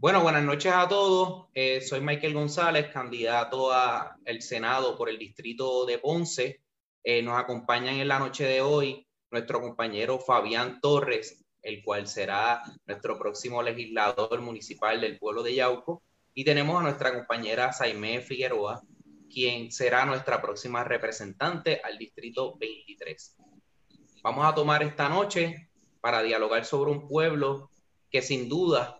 Bueno, buenas noches a todos. Eh, soy Michael González, candidato al Senado por el distrito de Ponce. Eh, nos acompañan en la noche de hoy nuestro compañero Fabián Torres, el cual será nuestro próximo legislador municipal del pueblo de Yauco. Y tenemos a nuestra compañera Saimé Figueroa, quien será nuestra próxima representante al distrito 23. Vamos a tomar esta noche para dialogar sobre un pueblo que sin duda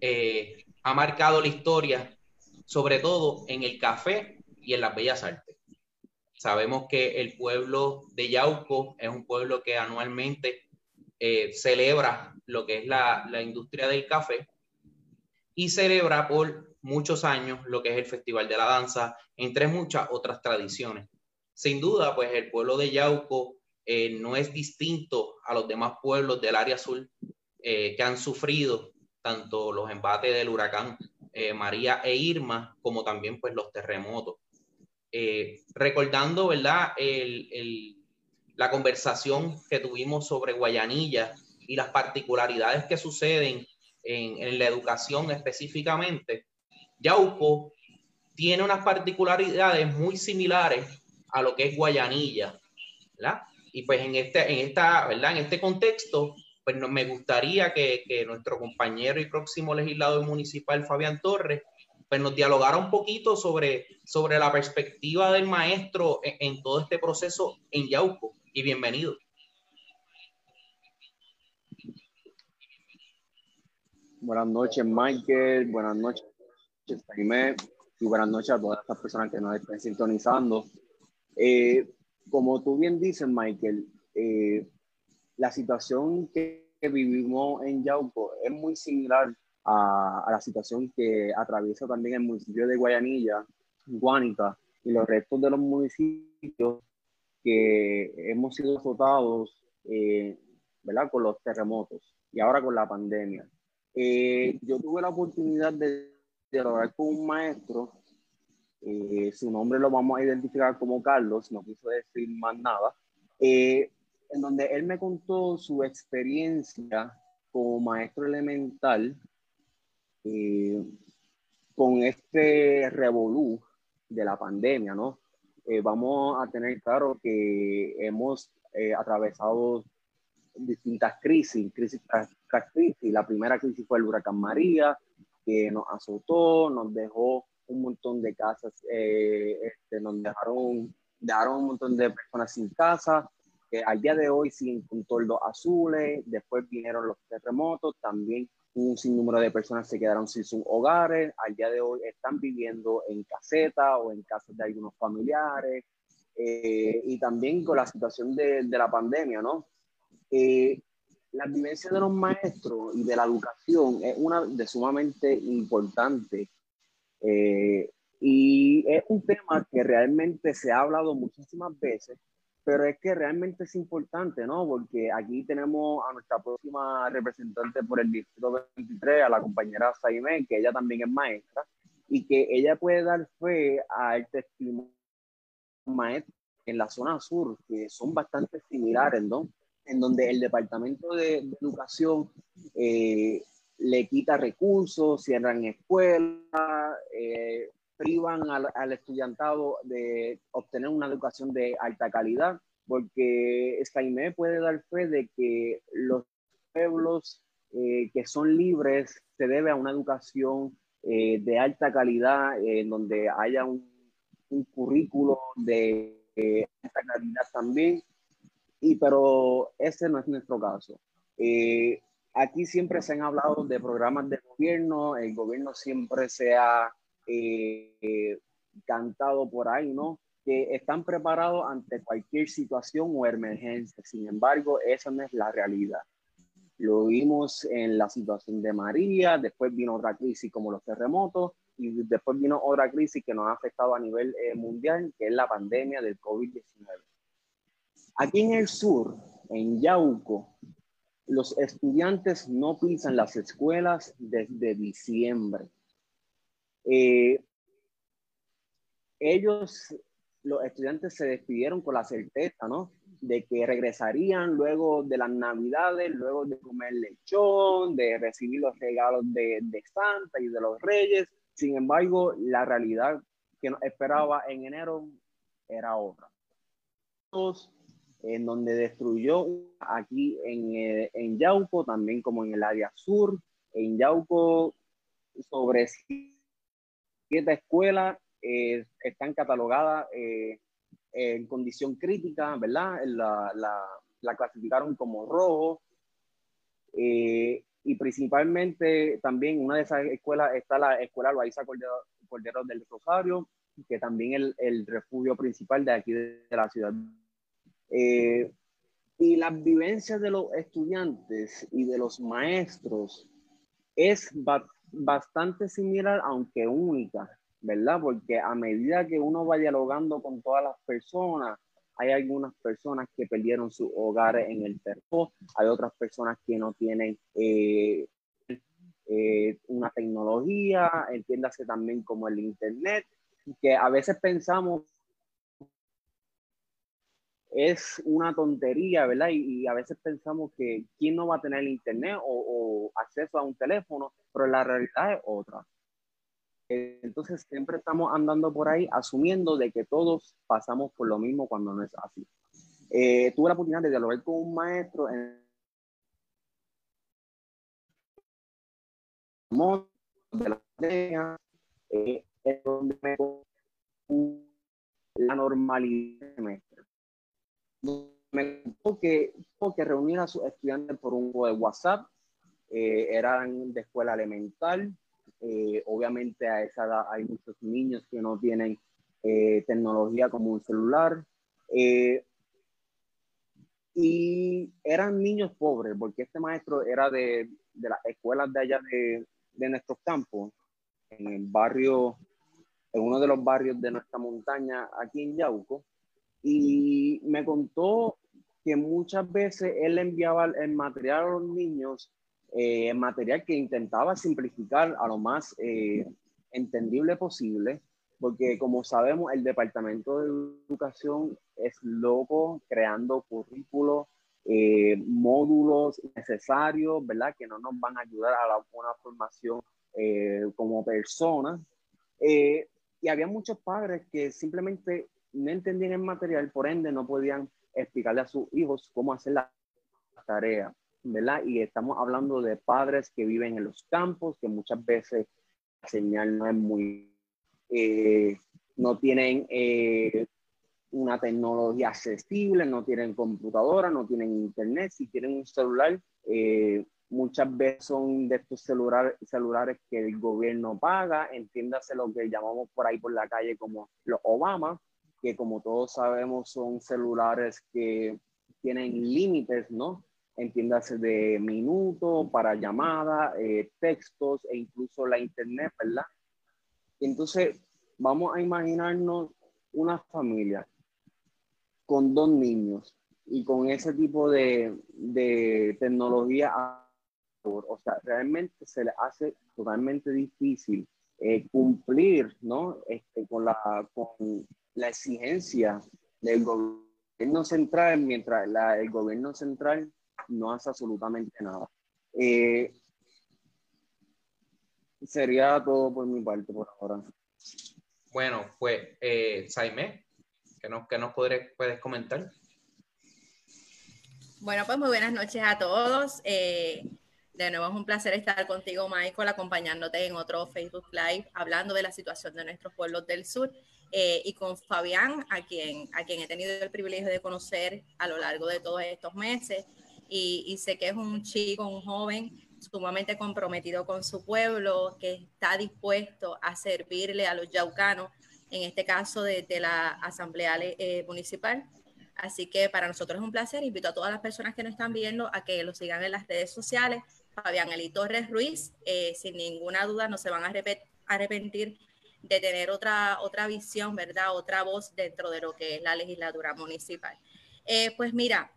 eh, ha marcado la historia, sobre todo en el café y en las bellas artes. Sabemos que el pueblo de Yauco es un pueblo que anualmente eh, celebra lo que es la, industria del café y celebra por muchos años lo que es el Festival de la Danza, entre muchas otras tradiciones. Sin duda, pues el pueblo de Yauco eh, no es distinto a los demás pueblos del área azul que han sufrido tanto los embates del huracán eh, María e Irma, como también pues los terremotos. recordando, ¿verdad? la conversación que tuvimos sobre Guayanilla y las particularidades que suceden en, en la educación específicamente, Yauco tiene unas particularidades muy similares a lo que es Guayanilla, ¿verdad? Y pues en este, en esta, ¿verdad? En este contexto, pues me gustaría que, que, nuestro compañero y próximo legislador municipal, Fabián Torres, pues nos dialogara un poquito sobre, sobre la perspectiva del maestro en, todo este proceso en Yauco. Y bienvenido. Buenas noches, Michael. Buenas noches, Jaime. Y buenas noches a todas estas personas que nos estén sintonizando. Eh, como tú bien dices, Michael, eh, la situación que, vivimos en Yauco es muy similar a, la situación que atraviesa también el municipio de Guayanilla, Guánica y los restos de los municipios que hemos sido azotados, eh, ¿verdad? Con los terremotos y ahora con la pandemia. Eh, yo tuve la oportunidad de dialogar con un maestro eh, su nombre lo vamos a identificar como Carlos, no quiso decir más nada, eh, en donde él me contó su experiencia como maestro elemental eh, con este revolú de la pandemia, ¿no? vamos a tener claro que hemos atravesado distintas crisis, crisis tras crisis. La primera crisis fue el huracán María, que nos azotó, nos dejó un montón de casas, eh, este, nos dejaron, dejaron un montón de personas sin casa, que al día de hoy siguen con toldos azules, después vinieron los terremotos, también un sinnúmero de personas se quedaron sin sus hogares, al día de hoy están viviendo en caseta o en casas de algunos familiares, eh, y también con la situación de, de la pandemia, ¿no? Eh, la vivencia de los maestros y de la educación es una de sumamente importante eh, y es un tema que realmente se ha hablado muchísimas veces, pero es que realmente es importante, ¿no? Porque aquí tenemos a nuestra próxima representante por el Distrito 23, a la compañera Saime, que ella también es maestra, y que ella puede dar fe al testimonio maestro en la zona sur, que son bastante similares, ¿no? En donde el Departamento de, Educación eh, le quita recursos, cierran escuelas, eh, privan al, estudiantado de obtener una educación de alta calidad, porque Jaime puede dar fe de que los pueblos eh, que son libres se debe a una educación eh, de alta calidad, en donde haya un, un currículo de alta calidad también, y, pero ese no es nuestro caso. Aquí siempre se han hablado de programas de gobierno, el gobierno siempre se ha eh, cantado por ahí, ¿no? Que están preparados ante cualquier situación o emergencia. Sin embargo, esa no es la realidad. Lo vimos en la situación de María, después vino otra crisis como los terremotos y después vino otra crisis que nos ha afectado a nivel eh, mundial, que es la pandemia del COVID-19. Aquí en el sur, en Yauco, los estudiantes no pisan las escuelas desde diciembre. Eh, ellos, los estudiantes se despidieron con la certeza, ¿no? de que regresarían luego de las navidades, luego de comer lechón, de recibir los regalos de, de Santa y de los reyes. Sin embargo, la realidad que nos esperaba en enero era otra. En donde destruyó aquí en, eh, en Yauco, también como en el área sur. En Yauco, sobre siete escuelas eh, están catalogadas eh, en condición crítica, ¿verdad? La, la, la clasificaron como rojo. Eh, y principalmente también una de esas escuelas está la escuela Loaiza Cordero, Cordero, del Rosario, que también es el, el, refugio principal de aquí de, de la ciudad. Eh, y las vivencias de los estudiantes y de los maestros es bastante similar, aunque única. ¿verdad? Porque a medida que uno va dialogando con todas las personas, hay algunas personas que perdieron su hogar en el terror, hay otras personas que no tienen eh, eh, una tecnología, entiéndase también como el Internet, que a veces pensamos es una tontería, ¿verdad? Y, y, a veces pensamos que quién no va a tener internet o, o acceso a un teléfono, pero la realidad es otra. Entonces siempre estamos andando por ahí asumiendo de que todos pasamos por lo mismo cuando no es así. Eh, tuve la oportunidad de dialogar con un maestro en de la eh, donde me la normalidad semestre. Me tuvo reunir a sus estudiantes por un de WhatsApp, eh, eran de escuela elemental, eh, obviamente a esa edad hay muchos niños que no tienen eh, tecnología como un celular. Eh, y eran niños pobres, porque este maestro era de, de las escuelas de allá de, de nuestros campos, en el barrio, en uno de los barrios de nuestra montaña aquí en Yauco. Y me contó que muchas veces él enviaba el material a los niños eh, material que intentaba simplificar a lo más eh, entendible posible, porque como sabemos, el Departamento de Educación es loco creando currículos, eh, módulos necesarios, ¿verdad? Que no nos van a ayudar a la buena formación eh, como personas. Eh, y había muchos padres que simplemente no entendían el material, por ende no podían explicarle a sus hijos cómo hacer la tarea. ¿verdad? Y estamos hablando de padres que viven en los campos, que muchas veces la señal no es muy, eh, no tienen eh, una tecnología accesible, no tienen computadora, no tienen internet, si tienen un celular, eh, muchas veces son de estos celulares, que el gobierno paga, entiéndase lo que llamamos por ahí por la calle como los Obama, que como todos sabemos son celulares que tienen límites, ¿no? entiéndase de minutos para llamadas, eh, textos e incluso la internet, ¿verdad? Entonces, vamos a imaginarnos una familia con dos niños y con ese tipo de, de tecnología, o sea, realmente se le hace totalmente difícil eh, cumplir, ¿no? Este, con, la, con la exigencia del gobierno central, mientras la, el gobierno central no hace absolutamente nada. Eh, sería todo por mi parte por ahora. Bueno, pues, eh, Saime, ¿qué nos, qué nos puedes comentar? Bueno, pues muy buenas noches a todos. Eh, de nuevo es un placer estar contigo, Michael, acompañándote en otro Facebook Live, hablando de la situación de nuestros pueblos del sur. Eh, y con Fabián, a quien, a quien he tenido el privilegio de conocer a lo largo de todos estos meses y, sé que es un chico, un joven sumamente comprometido con su pueblo, que está dispuesto a servirle a los yaucanos, en este caso de, la Asamblea eh, Municipal. Así que para nosotros es un placer. Invito a todas las personas que nos están viendo a que lo sigan en las redes sociales. Fabián Eli Torres Ruiz, eh, sin ninguna duda no se van a arrepentir de tener otra, otra visión, ¿verdad? Otra voz dentro de lo que es la legislatura municipal. Eh, pues mira,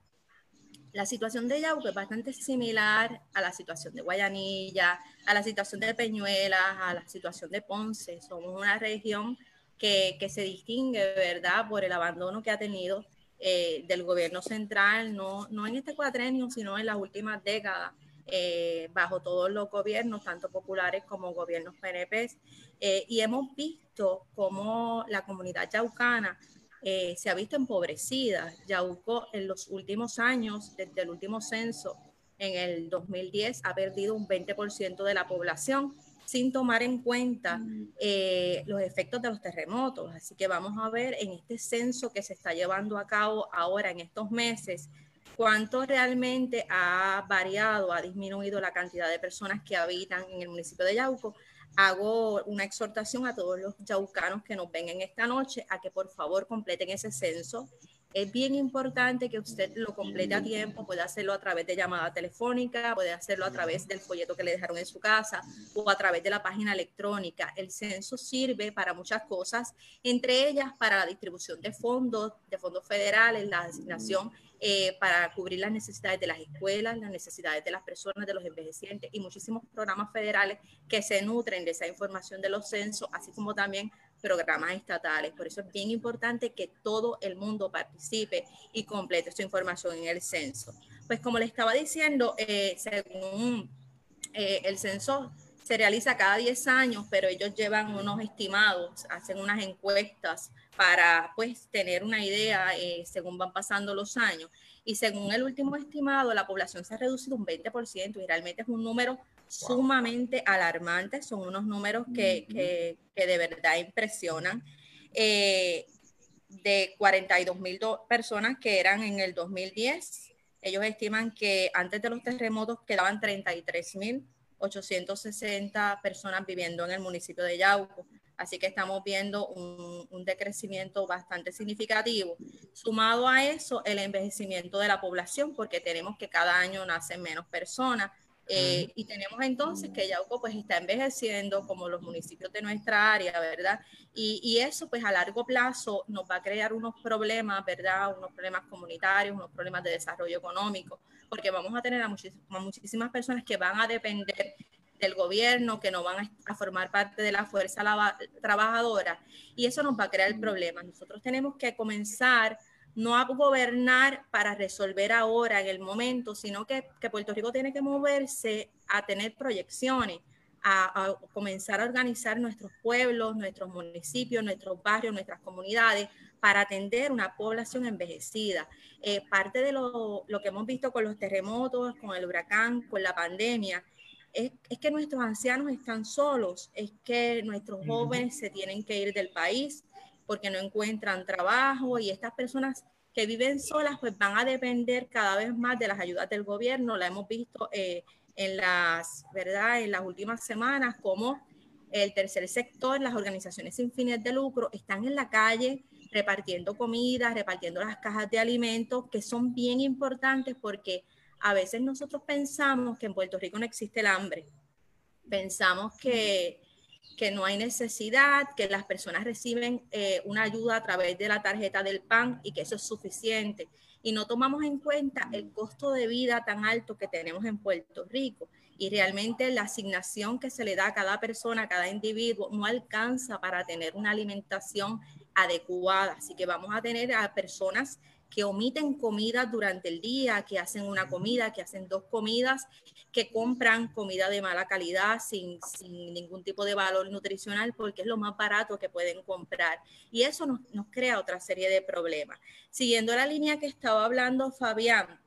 la situación de Yauco es bastante similar a la situación de Guayanilla, a la situación de Peñuelas, a la situación de Ponce. Somos una región que, que se distingue, ¿verdad?, por el abandono que ha tenido eh, del gobierno central, no, no en este cuatrenio, sino en las últimas décadas, eh, bajo todos los gobiernos, tanto populares como gobiernos PNP. Eh, y hemos visto cómo la comunidad yaucana se ha visto empobrecida. Yauco en los últimos años, desde el último censo en el 2010, ha perdido un 20% de la población sin tomar en cuenta mm. eh, los efectos de los terremotos. Así que vamos a ver en este censo que se está llevando a cabo ahora en estos meses, cuánto realmente ha variado, ha disminuido la cantidad de personas que habitan en el municipio de Yauco. Hago una exhortación a todos los yaucanos que nos ven en esta noche a que por favor completen ese censo es bien importante que usted lo complete a tiempo, puede hacerlo a través de llamada telefónica, puede hacerlo a través del folleto que le dejaron en su casa o a través de la página electrónica. El censo sirve para muchas cosas, entre ellas para la distribución de fondos, de fondos federales, la asignación eh, para cubrir las necesidades de las escuelas, las necesidades de las personas, de los envejecientes y muchísimos programas federales que se nutren de esa información de los censos, así como también programas estatales. Por eso es bien importante que todo el mundo participe y complete su información en el censo. Pues como le estaba diciendo, eh, según eh, el censo se realiza cada 10 años, pero ellos llevan unos estimados, hacen unas encuestas para pues tener una idea eh, según van pasando los años. Y según el último estimado, la población se ha reducido un 20% y realmente es un número sumamente alarmante. Son unos números que, que, que de verdad impresionan. Eh, de 42 mil personas que eran en el 2010, ellos estiman que antes de los terremotos quedaban 33 mil 860 personas viviendo en el municipio de Yauco. Así que estamos viendo un, decrecimiento bastante significativo. Sumado a eso, el envejecimiento de la población, porque tenemos que cada año nacen menos personas. Eh, y tenemos entonces que Yauco pues está envejeciendo como los municipios de nuestra área, ¿verdad? Y, y, eso pues a largo plazo nos va a crear unos problemas, ¿verdad? Unos problemas comunitarios, unos problemas de desarrollo económico, porque vamos a tener a, a muchísimas personas que van a depender del gobierno, que no van a, formar parte de la fuerza trabajadora, y eso nos va a crear problemas. Nosotros tenemos que comenzar no a gobernar para resolver ahora en el momento, sino que, Puerto Rico tiene que moverse a tener proyecciones, a, comenzar a organizar nuestros pueblos, nuestros municipios, nuestros barrios, nuestras comunidades para atender una población envejecida. Eh, parte de lo, lo, que hemos visto con los terremotos, con el huracán, con la pandemia, es, que nuestros ancianos están solos, es que nuestros jóvenes se tienen que ir del país porque no encuentran trabajo y estas personas que viven solas pues van a depender cada vez más de las ayudas del gobierno. La hemos visto eh, en las, ¿verdad? En las últimas semanas como el tercer sector, las organizaciones sin fines de lucro están en la calle repartiendo comida, repartiendo las cajas de alimentos que son bien importantes porque a veces nosotros pensamos que en Puerto Rico no existe el hambre. Pensamos que, que no hay necesidad, que las personas reciben eh, una ayuda a través de la tarjeta del PAN y que eso es suficiente. Y no tomamos en cuenta el costo de vida tan alto que tenemos en Puerto Rico. Y realmente la asignación que se le da a cada persona, a cada individuo, no alcanza para tener una alimentación adecuada. Así que vamos a tener a personas que omiten comida durante el día, que hacen una comida, que hacen dos comidas, que compran comida de mala calidad sin, ningún tipo de valor nutricional porque es lo más barato que pueden comprar. Y eso nos, crea otra serie de problemas. Siguiendo la línea que estaba hablando Fabián,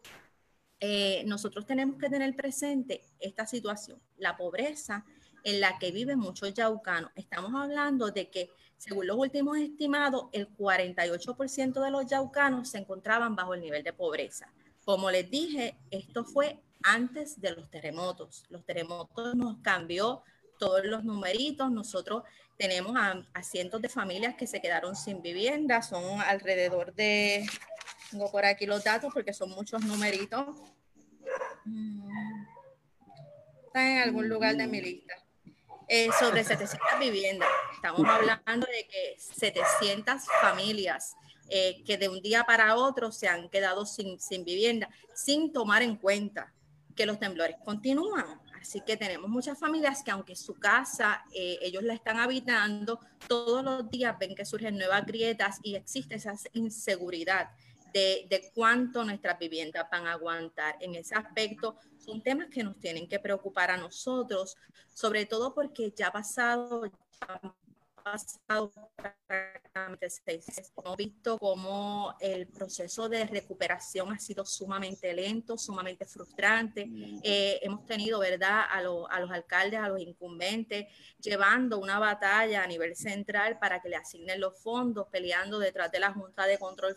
eh, nosotros tenemos que tener presente esta situación, la pobreza en la que viven muchos yaucanos. Estamos hablando de que según los últimos estimados, el 48% de los yaucanos se encontraban bajo el nivel de pobreza. Como les dije, esto fue antes de los terremotos. Los terremotos nos cambió todos los numeritos. Nosotros tenemos a, cientos de familias que se quedaron sin vivienda. Son alrededor de, tengo por aquí los datos porque son muchos numeritos. Mm, Está en algún lugar de mi lista. Eh, sobre 700 viviendas. Estamos hablando de que 700 familias eh, que de un día para otro se han quedado sin, sin vivienda, sin tomar en cuenta que los temblores continúan. Así que tenemos muchas familias que aunque su casa eh, ellos la están habitando, todos los días ven que surgen nuevas grietas y existe esa inseguridad de, de, cuánto nuestras viviendas van a aguantar. En ese aspecto son temas que nos tienen que preocupar a nosotros, sobre todo porque ya ha pasado, pasado prácticamente seis meses. Hemos visto cómo el proceso de recuperación ha sido sumamente lento, sumamente frustrante. Eh, hemos tenido, ¿verdad?, a, a los alcaldes, a los incumbentes, llevando una batalla a nivel central para que le asignen los fondos, peleando detrás de la Junta de Control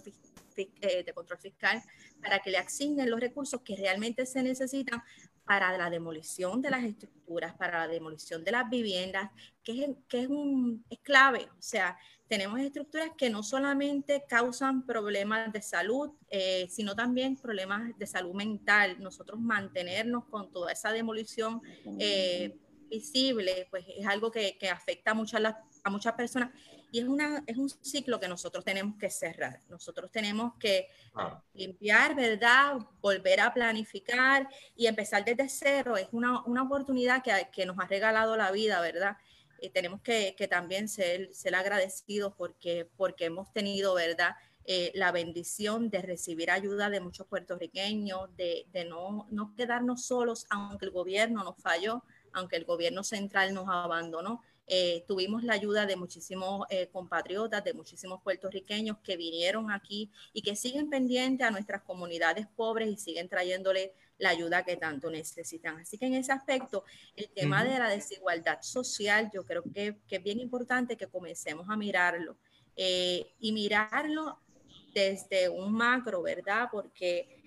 eh, de control fiscal para que le asignen los recursos que realmente se necesitan para la demolición de las estructuras, para la demolición de las viviendas, que es, que es, un, es clave. O sea, tenemos estructuras que no solamente causan problemas de salud, eh, sino también problemas de salud mental. Nosotros mantenernos con toda esa demolición eh, visible, pues es algo que, que afecta a a muchas personas y es, una, es un ciclo que nosotros tenemos que cerrar. Nosotros tenemos que ah. limpiar, ¿verdad? Volver a planificar y empezar desde cero. Es una, una oportunidad que, que, nos ha regalado la vida, ¿verdad? Y tenemos que, que, también ser, ser agradecidos porque, porque hemos tenido, ¿verdad? Eh, la bendición de recibir ayuda de muchos puertorriqueños, de, de no, no quedarnos solos, aunque el gobierno nos falló, aunque el gobierno central nos abandonó eh, tuvimos la ayuda de muchísimos eh, compatriotas, de muchísimos puertorriqueños que vinieron aquí y que siguen pendientes a nuestras comunidades pobres y siguen trayéndole la ayuda que tanto necesitan. Así que en ese aspecto, el tema de la desigualdad social, yo creo que, es bien importante que comencemos a mirarlo eh, y mirarlo desde un macro, ¿verdad? Porque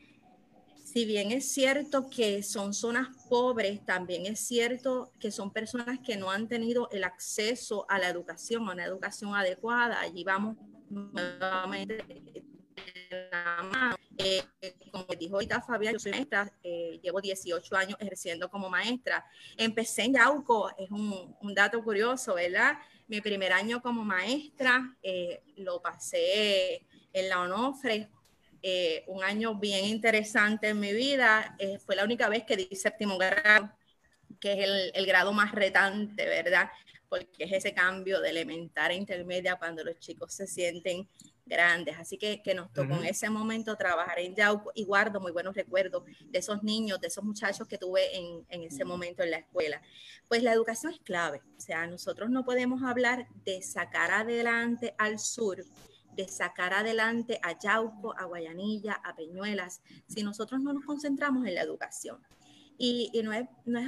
si bien es cierto que son zonas pobres, también es cierto que son personas que no han tenido el acceso a la educación, a una educación adecuada. Allí vamos nuevamente eh, como dijo ahorita Fabián, yo soy maestra, eh, llevo 18 años ejerciendo como maestra. Empecé en Yauco, es un, dato curioso, ¿verdad? Mi primer año como maestra eh, lo pasé en la Onofre eh, un año bien interesante en mi vida. Eh, fue la única vez que di séptimo grado, que es el, grado más retante, ¿verdad? Porque es ese cambio de elemental a intermedia cuando los chicos se sienten grandes. Así que, que nos tocó en ese momento trabajar en Yauco y guardo muy buenos recuerdos de esos niños, de esos muchachos que tuve en, en ese momento en la escuela. Pues la educación es clave. O sea, nosotros no podemos hablar de sacar adelante al sur de sacar adelante a Yauco, a Guayanilla, a Peñuelas, si nosotros no nos concentramos en la educación. Y, no, es, no,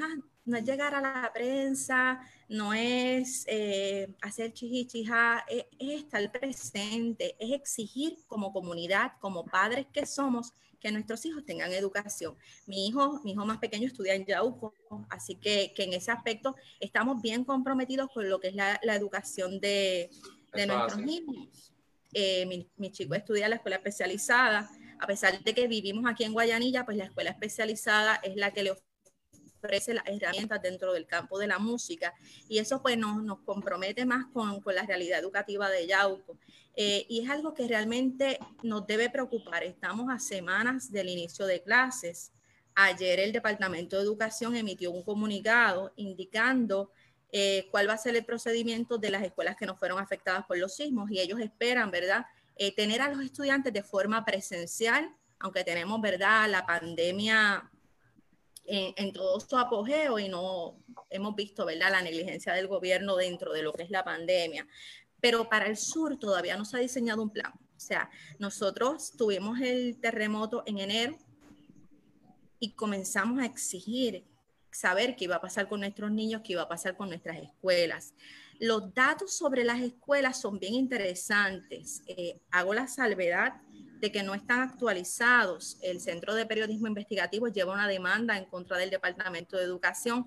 es, llegar a la prensa, no es eh, hacer chichichija, es, es estar presente, es exigir como comunidad, como padres que somos, que nuestros hijos tengan educación. Mi hijo, mi hijo más pequeño estudia en Yauco, así que, que en ese aspecto estamos bien comprometidos con lo que es la, la educación de, de nuestros niños. Eh, mi, chico estudia en la escuela especializada. A pesar de que vivimos aquí en Guayanilla, pues la escuela especializada es la que le ofrece las herramientas dentro del campo de la música y eso pues nos, nos compromete más con, con, la realidad educativa de Yauco. Eh, y es algo que realmente nos debe preocupar. Estamos a semanas del inicio de clases. Ayer el Departamento de Educación emitió un comunicado indicando eh, cuál va a ser el procedimiento de las escuelas que no fueron afectadas por los sismos y ellos esperan, ¿verdad? Eh, tener a los estudiantes de forma presencial, aunque tenemos, ¿verdad? La pandemia en, todo su apogeo y no hemos visto, ¿verdad? La negligencia del gobierno dentro de lo que es la pandemia. Pero para el sur todavía no se ha diseñado un plan. O sea, nosotros tuvimos el terremoto en enero y comenzamos a exigir saber qué iba a pasar con nuestros niños, qué iba a pasar con nuestras escuelas. Los datos sobre las escuelas son bien interesantes. Eh, hago la salvedad de que no están actualizados. El Centro de Periodismo Investigativo lleva una demanda en contra del Departamento de Educación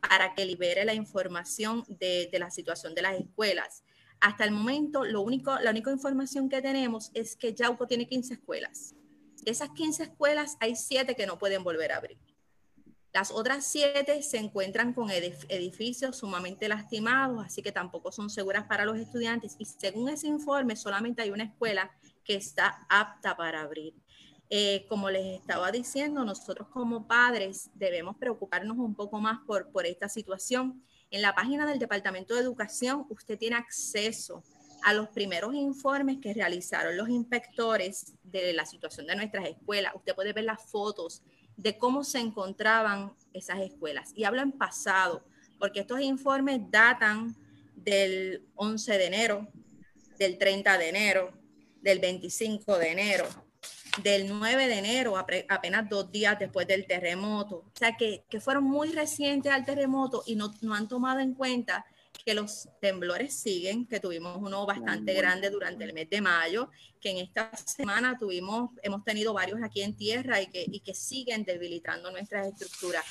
para que libere la información de, la situación de las escuelas. Hasta el momento, lo único, la única información que tenemos es que Yauco tiene 15 escuelas. De esas 15 escuelas, hay 7 que no pueden volver a abrir. Las otras siete se encuentran con edificios sumamente lastimados, así que tampoco son seguras para los estudiantes. Y según ese informe, solamente hay una escuela que está apta para abrir. Eh, como les estaba diciendo, nosotros como padres debemos preocuparnos un poco más por, por esta situación. En la página del Departamento de Educación usted tiene acceso a los primeros informes que realizaron los inspectores de la situación de nuestras escuelas, usted puede ver las fotos de cómo se encontraban esas escuelas. Y hablo en pasado, porque estos informes datan del 11 de enero, del 30 de enero, del 25 de enero, del 9 de enero, apenas dos días después del terremoto. O sea, que, fueron muy recientes al terremoto y no, no, han tomado en cuenta que los temblores siguen, que tuvimos uno bastante grande durante el mes de mayo, que en esta semana tuvimos, hemos tenido varios aquí en tierra y que, y que siguen debilitando nuestras estructuras.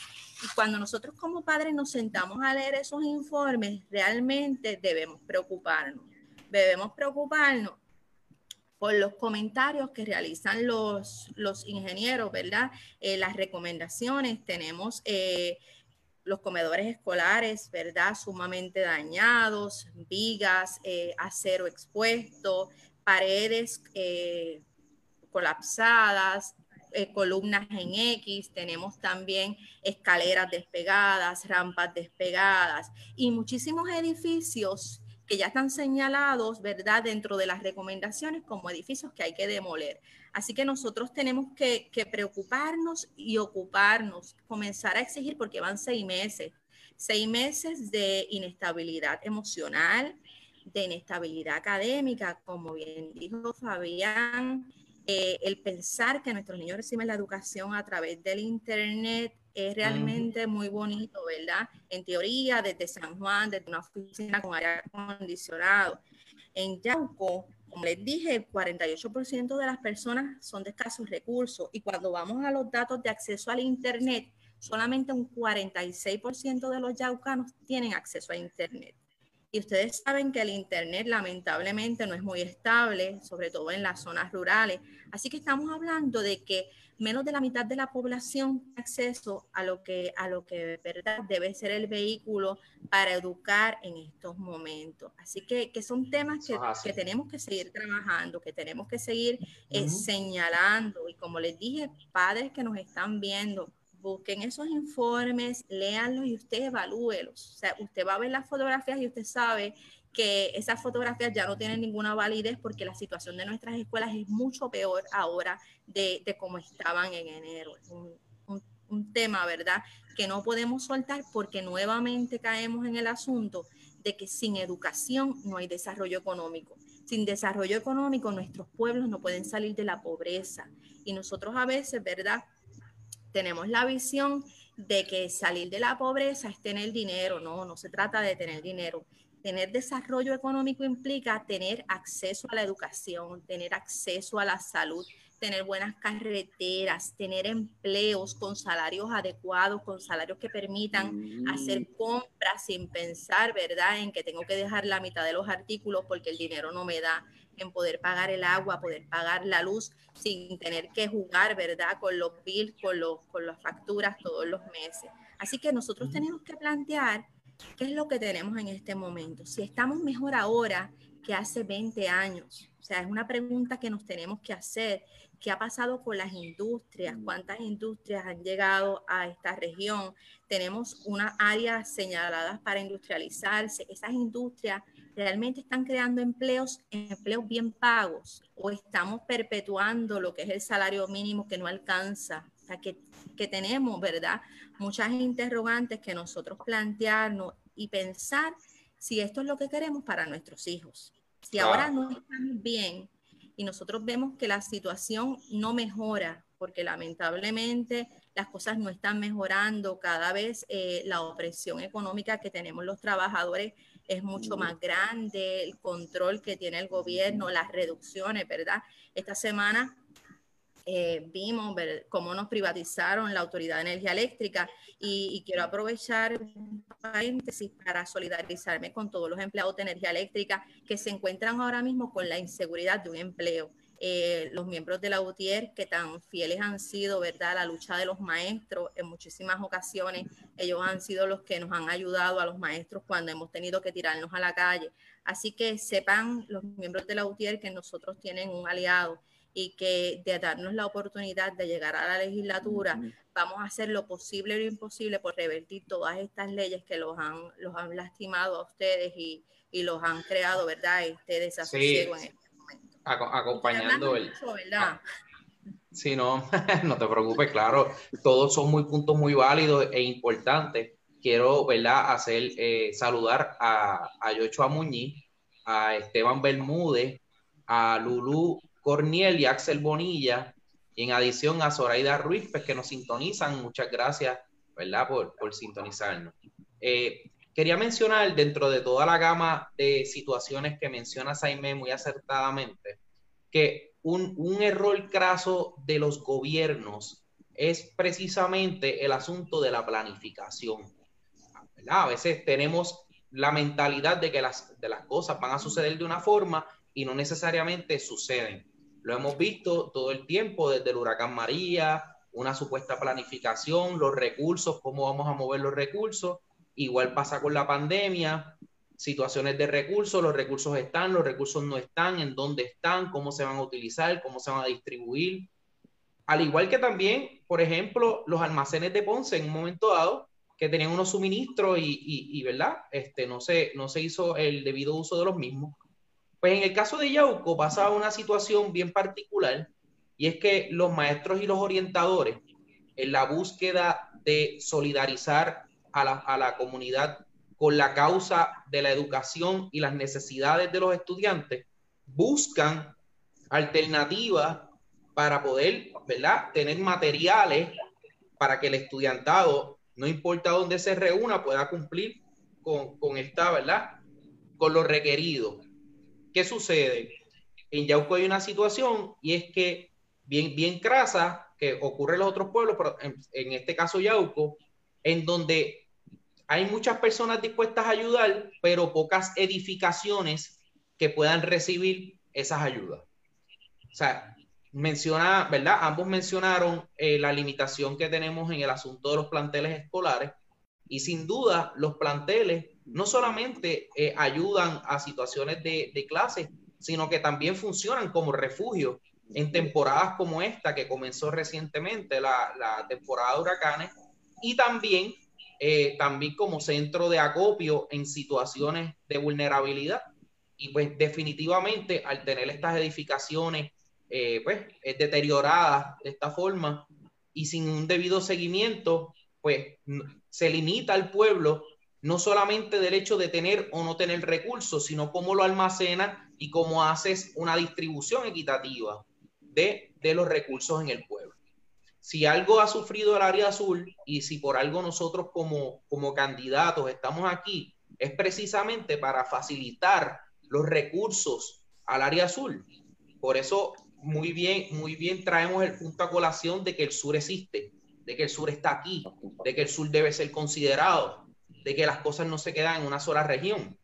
Y cuando nosotros como padres nos sentamos a leer esos informes, realmente debemos preocuparnos. Debemos preocuparnos por los comentarios que realizan los, los ingenieros, ¿verdad? Eh, las recomendaciones, tenemos eh, los comedores escolares, ¿verdad? Sumamente dañados, vigas, eh, acero expuesto, paredes colapsadas, columnas en X, tenemos también escaleras despegadas, rampas despegadas y muchísimos edificios que ya están señalados, ¿verdad?, dentro de las recomendaciones como edificios que hay que demoler. Así que nosotros tenemos que, preocuparnos y ocuparnos, comenzar a exigir, porque van seis meses, seis meses de inestabilidad emocional, de inestabilidad académica, como bien dijo Fabián, eh, el pensar que nuestros niños reciben la educación a través del Internet, es realmente muy bonito, ¿verdad? En teoría, desde San Juan, desde una oficina con aire acondicionado. En Yauco, como les dije, el 48% de las personas son de escasos recursos y cuando vamos a los datos de acceso al Internet, solamente un 46% de los yaucanos tienen acceso a Internet. Y ustedes saben que el Internet lamentablemente no es muy estable, sobre todo en las zonas rurales. Así que estamos hablando de que menos de la mitad de la población tiene acceso a lo que, a lo que verdad debe ser el vehículo para educar en estos momentos. Así que, que son temas que, que, tenemos que seguir trabajando, que tenemos que seguir eh, señalando. Y como les dije, padres que nos están viendo, busquen esos informes, léanlos y usted evalúelos. O sea, usted va a ver las fotografías y usted sabe que esas fotografías ya no tienen ninguna validez porque la situación de nuestras escuelas es mucho peor ahora de, de cómo estaban en enero. Es un, un, tema, ¿verdad?, que no podemos soltar porque nuevamente caemos en el asunto de que sin educación no hay desarrollo económico. Sin desarrollo económico nuestros pueblos no pueden salir de la pobreza. Y nosotros a veces, ¿verdad?, tenemos la visión de que salir de la pobreza es tener dinero. No, no se trata de tener dinero. Tener desarrollo económico implica tener acceso a la educación, tener acceso a la salud, tener buenas carreteras, tener empleos con salarios adecuados, con salarios que permitan mm. hacer compras sin pensar, ¿verdad?, en que tengo que dejar la mitad de los artículos porque el dinero no me da, en poder pagar el agua, poder pagar la luz sin tener que jugar, ¿verdad?, con los bills, con, los, con las facturas todos los meses. Así que nosotros tenemos que plantear qué es lo que tenemos en este momento. Si estamos mejor ahora que hace 20 años. O sea, es una pregunta que nos tenemos que hacer. ¿Qué ha pasado con las industrias? ¿Cuántas industrias han llegado a esta región? Tenemos unas áreas señaladas para industrializarse. Esas industrias realmente están creando empleos, empleos bien pagos o estamos perpetuando lo que es el salario mínimo que no alcanza. O sea, que, que tenemos, ¿verdad? Muchas interrogantes que nosotros plantearnos y pensar si esto es lo que queremos para nuestros hijos. Si ahora no estamos bien y nosotros vemos que la situación no mejora, porque lamentablemente las cosas no están mejorando, cada vez eh, la opresión económica que tenemos los trabajadores es mucho más grande, el control que tiene el gobierno, las reducciones, ¿verdad? Esta semana eh, vimos cómo nos privatizaron la Autoridad de Energía Eléctrica y, quiero aprovechar un paréntesis para solidarizarme con todos los empleados de energía eléctrica que se encuentran ahora mismo con la inseguridad de un empleo. Eh, los miembros de la UTIER que tan fieles han sido, ¿verdad? La lucha de los maestros en muchísimas ocasiones, ellos han sido los que nos han ayudado a los maestros cuando hemos tenido que tirarnos a la calle. Así que sepan los miembros de la UTIER que nosotros tienen un aliado y que de darnos la oportunidad de llegar a la legislatura, vamos a hacer lo posible y lo imposible por revertir todas estas leyes que los han, los han lastimado a ustedes y, y los han creado, ¿verdad? Este desasosiego en este momento. acompañando el... Sí, no, no te preocupes, claro, todos son muy puntos muy válidos e importantes. Quiero, ¿verdad?, hacer, eh, saludar a, a Yochoa Muñiz, a Esteban Bermúdez, a Lulú Corniel y Axel Bonilla, y en adición a Zoraida Ruiz, pues, que nos sintonizan. Muchas gracias, ¿verdad?, por, por sintonizarnos. Eh, quería mencionar, dentro de toda la gama de situaciones que menciona Jaime muy acertadamente, que un, un error craso de los gobiernos es precisamente el asunto de la planificación. A veces tenemos la mentalidad de que las, de las cosas van a suceder de una forma y no necesariamente suceden. Lo hemos visto todo el tiempo desde el huracán María, una supuesta planificación, los recursos, cómo vamos a mover los recursos. Igual pasa con la pandemia, situaciones de recursos, los recursos están, los recursos no están, en dónde están, cómo se van a utilizar, cómo se van a distribuir. Al igual que también, por ejemplo, los almacenes de Ponce en un momento dado, que tenían unos suministros y, y, ¿verdad? Este, no, se, no se hizo el debido uso de los mismos. Pues en el caso de Yauco pasaba una situación bien particular y es que los maestros y los orientadores, en la búsqueda de solidarizar a la, a la comunidad con la causa de la educación y las necesidades de los estudiantes, buscan alternativas para poder, ¿verdad?, tener materiales para que el estudiantado, no importa dónde se reúna, pueda cumplir con, con esta, ¿verdad?, con lo requerido. ¿Qué sucede? En Yauco hay una situación y es que bien, bien crasa, que ocurre en los otros pueblos, pero en, este caso Yauco, en donde hay muchas personas dispuestas a ayudar, pero pocas edificaciones que puedan recibir esas ayudas. O sea, menciona, ¿verdad? Ambos mencionaron eh, la limitación que tenemos en el asunto de los planteles escolares y sin duda los planteles no solamente eh, ayudan a situaciones de, de clase, sino que también funcionan como refugio en temporadas como esta que comenzó recientemente, la, temporada de huracanes, y también, eh, también como centro de acopio en situaciones de vulnerabilidad. Y pues definitivamente al tener estas edificaciones eh, pues, deterioradas de esta forma y sin un debido seguimiento, pues se limita al pueblo no solamente del hecho de tener o no tener recursos, sino cómo lo almacenas y cómo haces una distribución equitativa de, los recursos en el pueblo. Si algo ha sufrido el área azul y si por algo nosotros como, como candidatos estamos aquí, es precisamente para facilitar los recursos al área azul. Por eso, muy bien, muy bien traemos el punto a colación de que el sur existe, de que el sur está aquí, de que el sur debe ser considerado, de que las cosas no se quedan en una sola región.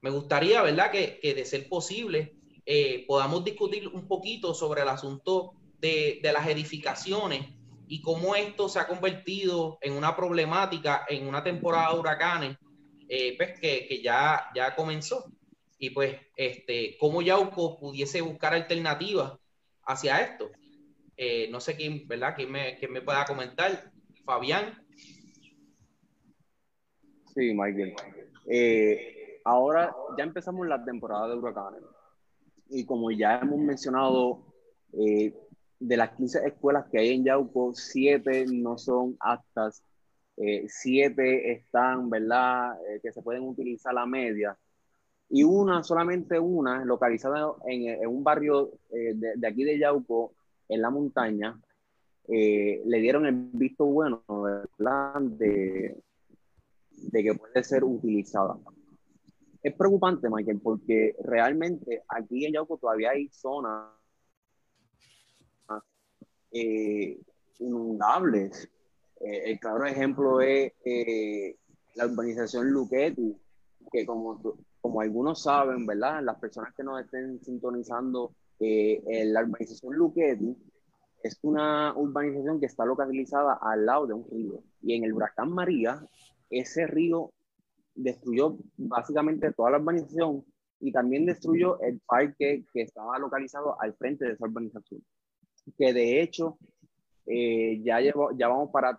Me gustaría, ¿verdad?, que, que de ser posible eh, podamos discutir un poquito sobre el asunto de, de, las edificaciones y cómo esto se ha convertido en una problemática en una temporada de huracanes, eh, pues que, que, ya, ya comenzó. Y pues, este, cómo Yauco pudiese buscar alternativas hacia esto. Eh, no sé quién, ¿verdad? ¿Quién me, quién me pueda comentar? Fabián. Sí, Michael. Eh, ahora ya empezamos la temporada de huracanes y como ya hemos mencionado, eh, de las 15 escuelas que hay en Yauco, 7 no son aptas, 7 eh, están, ¿verdad?, que se pueden utilizar la media y una, solamente una, localizada en, en un barrio de, de, aquí de Yauco, en la montaña, le dieron el visto bueno. De, de que puede ser utilizada. Es preocupante, Michael, porque realmente aquí en Yauco todavía hay zonas eh, inundables. Eh, el claro ejemplo es eh, la urbanización Luquetti, que como, como algunos saben, ¿verdad? Las personas que nos estén sintonizando, la urbanización Luquetti es una urbanización que está localizada al lado de un río. Y en el huracán María, ese río destruyó básicamente toda la urbanización y también destruyó el parque que estaba localizado al frente de esa urbanización, que de hecho eh, ya, llevo, ya vamos para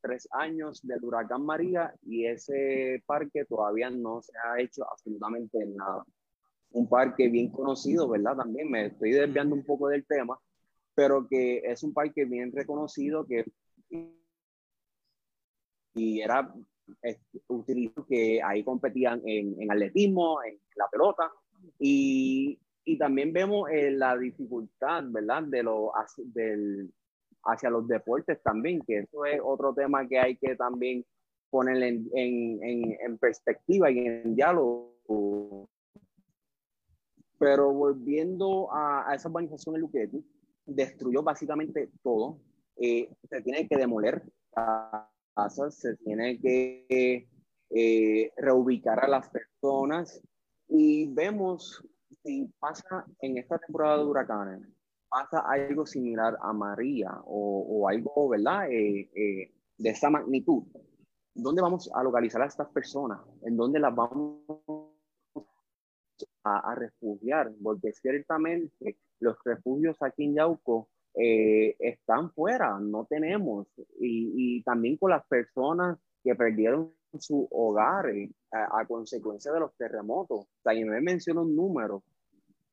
tres años del huracán María y ese parque todavía no se ha hecho absolutamente nada. Un parque bien conocido, ¿verdad? También me estoy desviando un poco del tema, pero que es un parque bien reconocido que y era utilizado que ahí competían en, en, atletismo, en la pelota y, y también vemos eh, la dificultad, ¿verdad? De lo, del, hacia los deportes también, que eso es otro tema que hay que también poner en, en, en perspectiva y en diálogo. Pero volviendo a, a esa organización, el Luquetti destruyó básicamente todo. Eh, se tiene que demoler casas, se tiene que eh, reubicar a las personas y vemos si pasa en esta temporada de huracanes pasa algo similar a María o, algo, ¿verdad? Eh, eh, de esa magnitud, ¿dónde vamos a localizar a estas personas? ¿En dónde las vamos a, refugiar? Porque ciertamente los refugios aquí en Yauco eh, están fuera, no tenemos. Y, también con las personas que perdieron su hogar a, consecuencia de los terremotos. También me mencionó un número,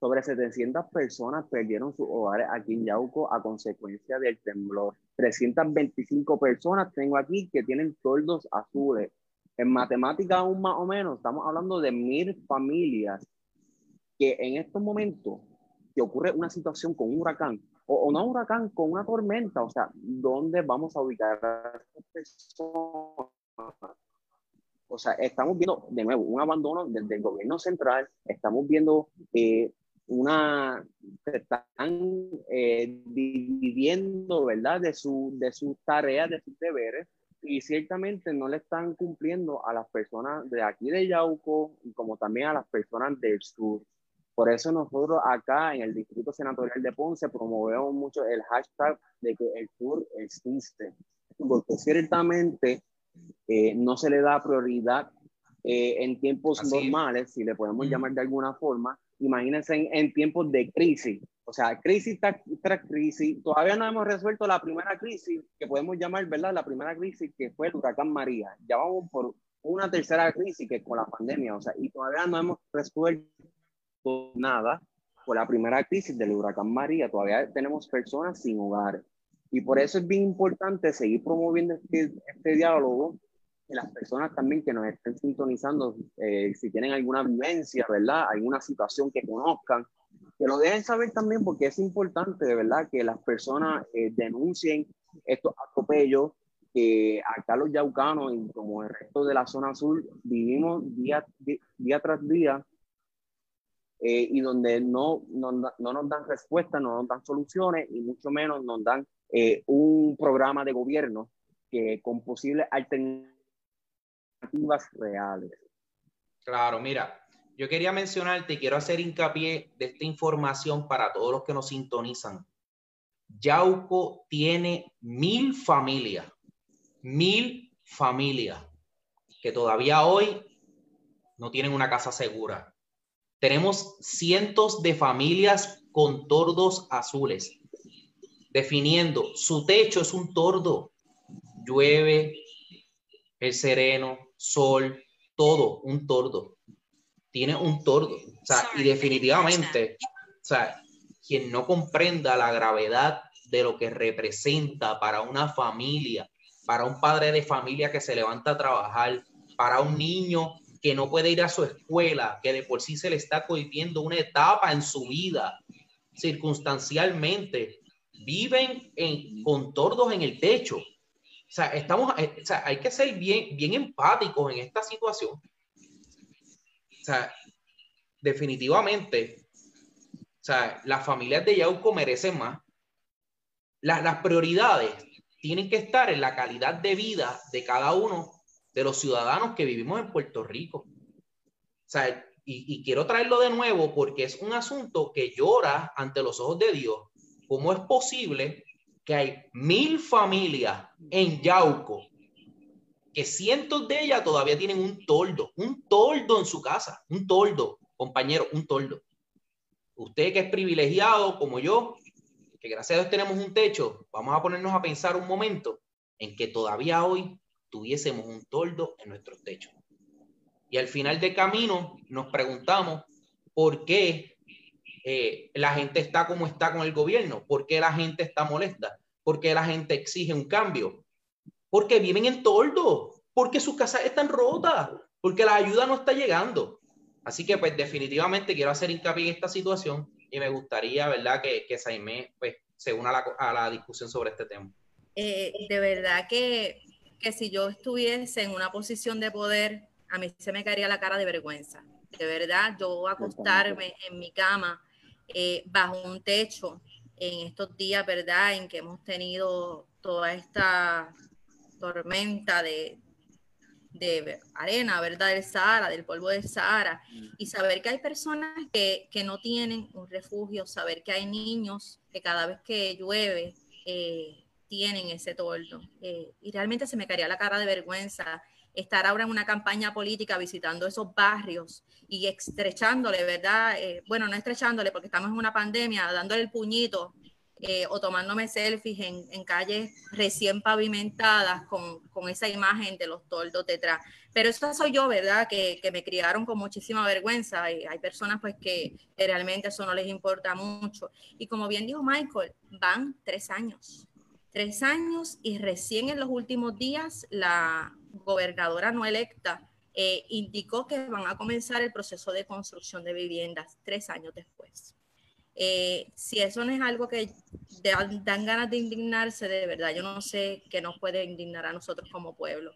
sobre 700 personas perdieron sus hogares aquí en Yauco a consecuencia del temblor. 325 personas tengo aquí que tienen toldos azules. En matemática aún más o menos, estamos hablando de mil familias que en estos momentos que ocurre una situación con un huracán, o, o, no un huracán, con una tormenta, o sea, ¿dónde vamos a ubicar a estas personas? O sea, estamos viendo de nuevo un abandono desde el gobierno central, estamos viendo eh, una, están eh, dividiendo, ¿verdad? De, su, de sus tareas, de sus deberes, y ciertamente no le están cumpliendo a las personas de aquí de Yauco como también a las personas del sur. Por eso nosotros acá en el Distrito Senatorial de Ponce promovemos mucho el hashtag de que el sur existe, porque ciertamente eh, no se le da prioridad eh, en tiempos normales, si le podemos llamar de alguna forma, imagínense en, tiempos de crisis. O sea, crisis tras crisis. Todavía no hemos resuelto la primera crisis, que podemos llamar, ¿verdad? La primera crisis que fue el huracán María. Ya vamos por una tercera crisis que es con la pandemia. O sea, y todavía no hemos resuelto nada por la primera crisis del huracán María. Todavía tenemos personas sin hogar. Y por eso es bien importante seguir promoviendo este, este diálogo las personas también que nos estén sintonizando, eh, si tienen alguna vivencia, ¿verdad? Alguna situación que conozcan, que lo dejen saber también porque es importante, de verdad, que las personas eh, denuncien estos atropellos que acá los yaucanos y como el resto de la zona sur vivimos día, día, tras día eh, y donde no, no, no, nos dan respuesta, no nos dan soluciones y mucho menos nos dan un programa de gobierno que con posibles alternativas reales. Claro, mira, yo quería mencionarte y quiero hacer hincapié de esta información para todos los que nos sintonizan. Yauco tiene mil familias, mil familias que todavía hoy no tienen una casa segura. Tenemos cientos de familias con tordos azules, definiendo su techo es un tordo. Llueve, el sereno, sol, todo, un tordo. Tiene un tordo. O sea, y definitivamente, o sea, quien no comprenda la gravedad de lo que representa para una familia, para un padre de familia que se levanta a trabajar, para un niño que no puede ir a su escuela, que de por sí se le está cohibiendo una etapa en su vida, circunstancialmente, viven en, con tordos en el techo, o sea, estamos, eh, o sea, hay que ser bien, bien empáticos en esta situación. O sea, definitivamente, o sea, las familias de Yauco merecen más. las prioridades tienen que estar en la calidad de vida de cada uno de los ciudadanos que vivimos en Puerto Rico. O sea, y, y, quiero traerlo de nuevo porque es un asunto que llora ante los ojos de Dios. ¿Cómo es posible que hay mil familias en Yauco, que cientos de ellas todavía tienen un toldo, un toldo en su casa, un toldo, compañero, un toldo. Usted que es privilegiado como yo, que gracias a Dios tenemos un techo, vamos a ponernos a pensar un momento en que todavía hoy tuviésemos un toldo en nuestros techos. Y al final del camino nos preguntamos por qué eh, la gente está como está con el gobierno, por qué la gente está molesta, por qué la gente exige un cambio, porque viven en toldo, porque sus casas están rotas, porque la ayuda no está llegando. Así que pues definitivamente quiero hacer hincapié en esta situación y me gustaría, ¿verdad?, que, que Saimé pues, se una a la, discusión sobre este tema. Eh, de verdad que, que si yo estuviese en una posición de poder, a mí se me caería la cara de vergüenza. De verdad, yo acostarme en mi cama eh, bajo un techo en estos días, ¿verdad? En que hemos tenido toda esta tormenta de, de arena, ¿verdad? Del Sahara, del polvo del Sahara, y saber que hay personas que, que, no tienen un refugio, saber que hay niños que cada vez que llueve eh, tienen ese toldo. Eh, y realmente se me caería la cara de vergüenza estar ahora en una campaña política visitando esos barrios y estrechándole, ¿verdad? Eh, bueno, no estrechándole porque estamos en una pandemia, dándole el puñito eh, o tomándome selfies en, en calles recién pavimentadas con, con, esa imagen de los toldos detrás. Pero eso soy yo, ¿verdad? Que, que me criaron con muchísima vergüenza y hay personas pues que realmente eso no les importa mucho. Y como bien dijo Michael, van tres años. Tres años y recién en los últimos días la gobernadora no electa eh, indicó que van a comenzar el proceso de construcción de viviendas tres años después. Eh, si eso no es algo que dan, ganas de indignarse, de verdad, yo no sé qué nos puede indignar a nosotros como pueblo.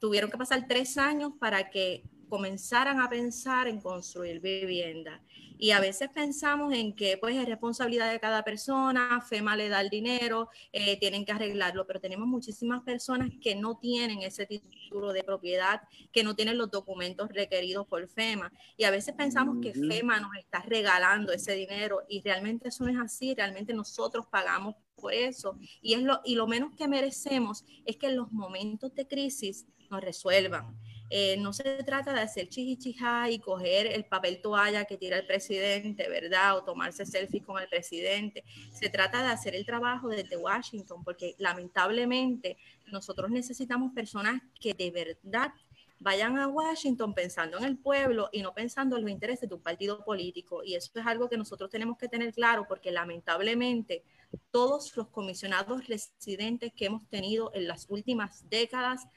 tuvieron que pasar tres años para que comenzaran a pensar en construir vivienda. Y a veces pensamos en que pues es responsabilidad de cada persona, FEMA le da el dinero, eh, tienen que arreglarlo, pero tenemos muchísimas personas que no tienen ese título de propiedad, que no tienen los documentos requeridos por FEMA. Y a veces pensamos que FEMA nos está regalando ese dinero y realmente eso no es así, realmente nosotros pagamos por eso. Y, es lo, y lo menos que merecemos es que en los momentos de crisis nos resuelvan. Eh, no se trata de hacer chichichija y coger el papel toalla que tira el presidente, ¿verdad? O tomarse selfies con el presidente. Se trata de hacer el trabajo desde Washington, porque lamentablemente nosotros necesitamos personas que de verdad vayan a Washington pensando en el pueblo y no pensando en los intereses de un partido político. Y eso es algo que nosotros tenemos que tener claro porque lamentablemente todos los comisionados residentes que hemos tenido en las últimas décadas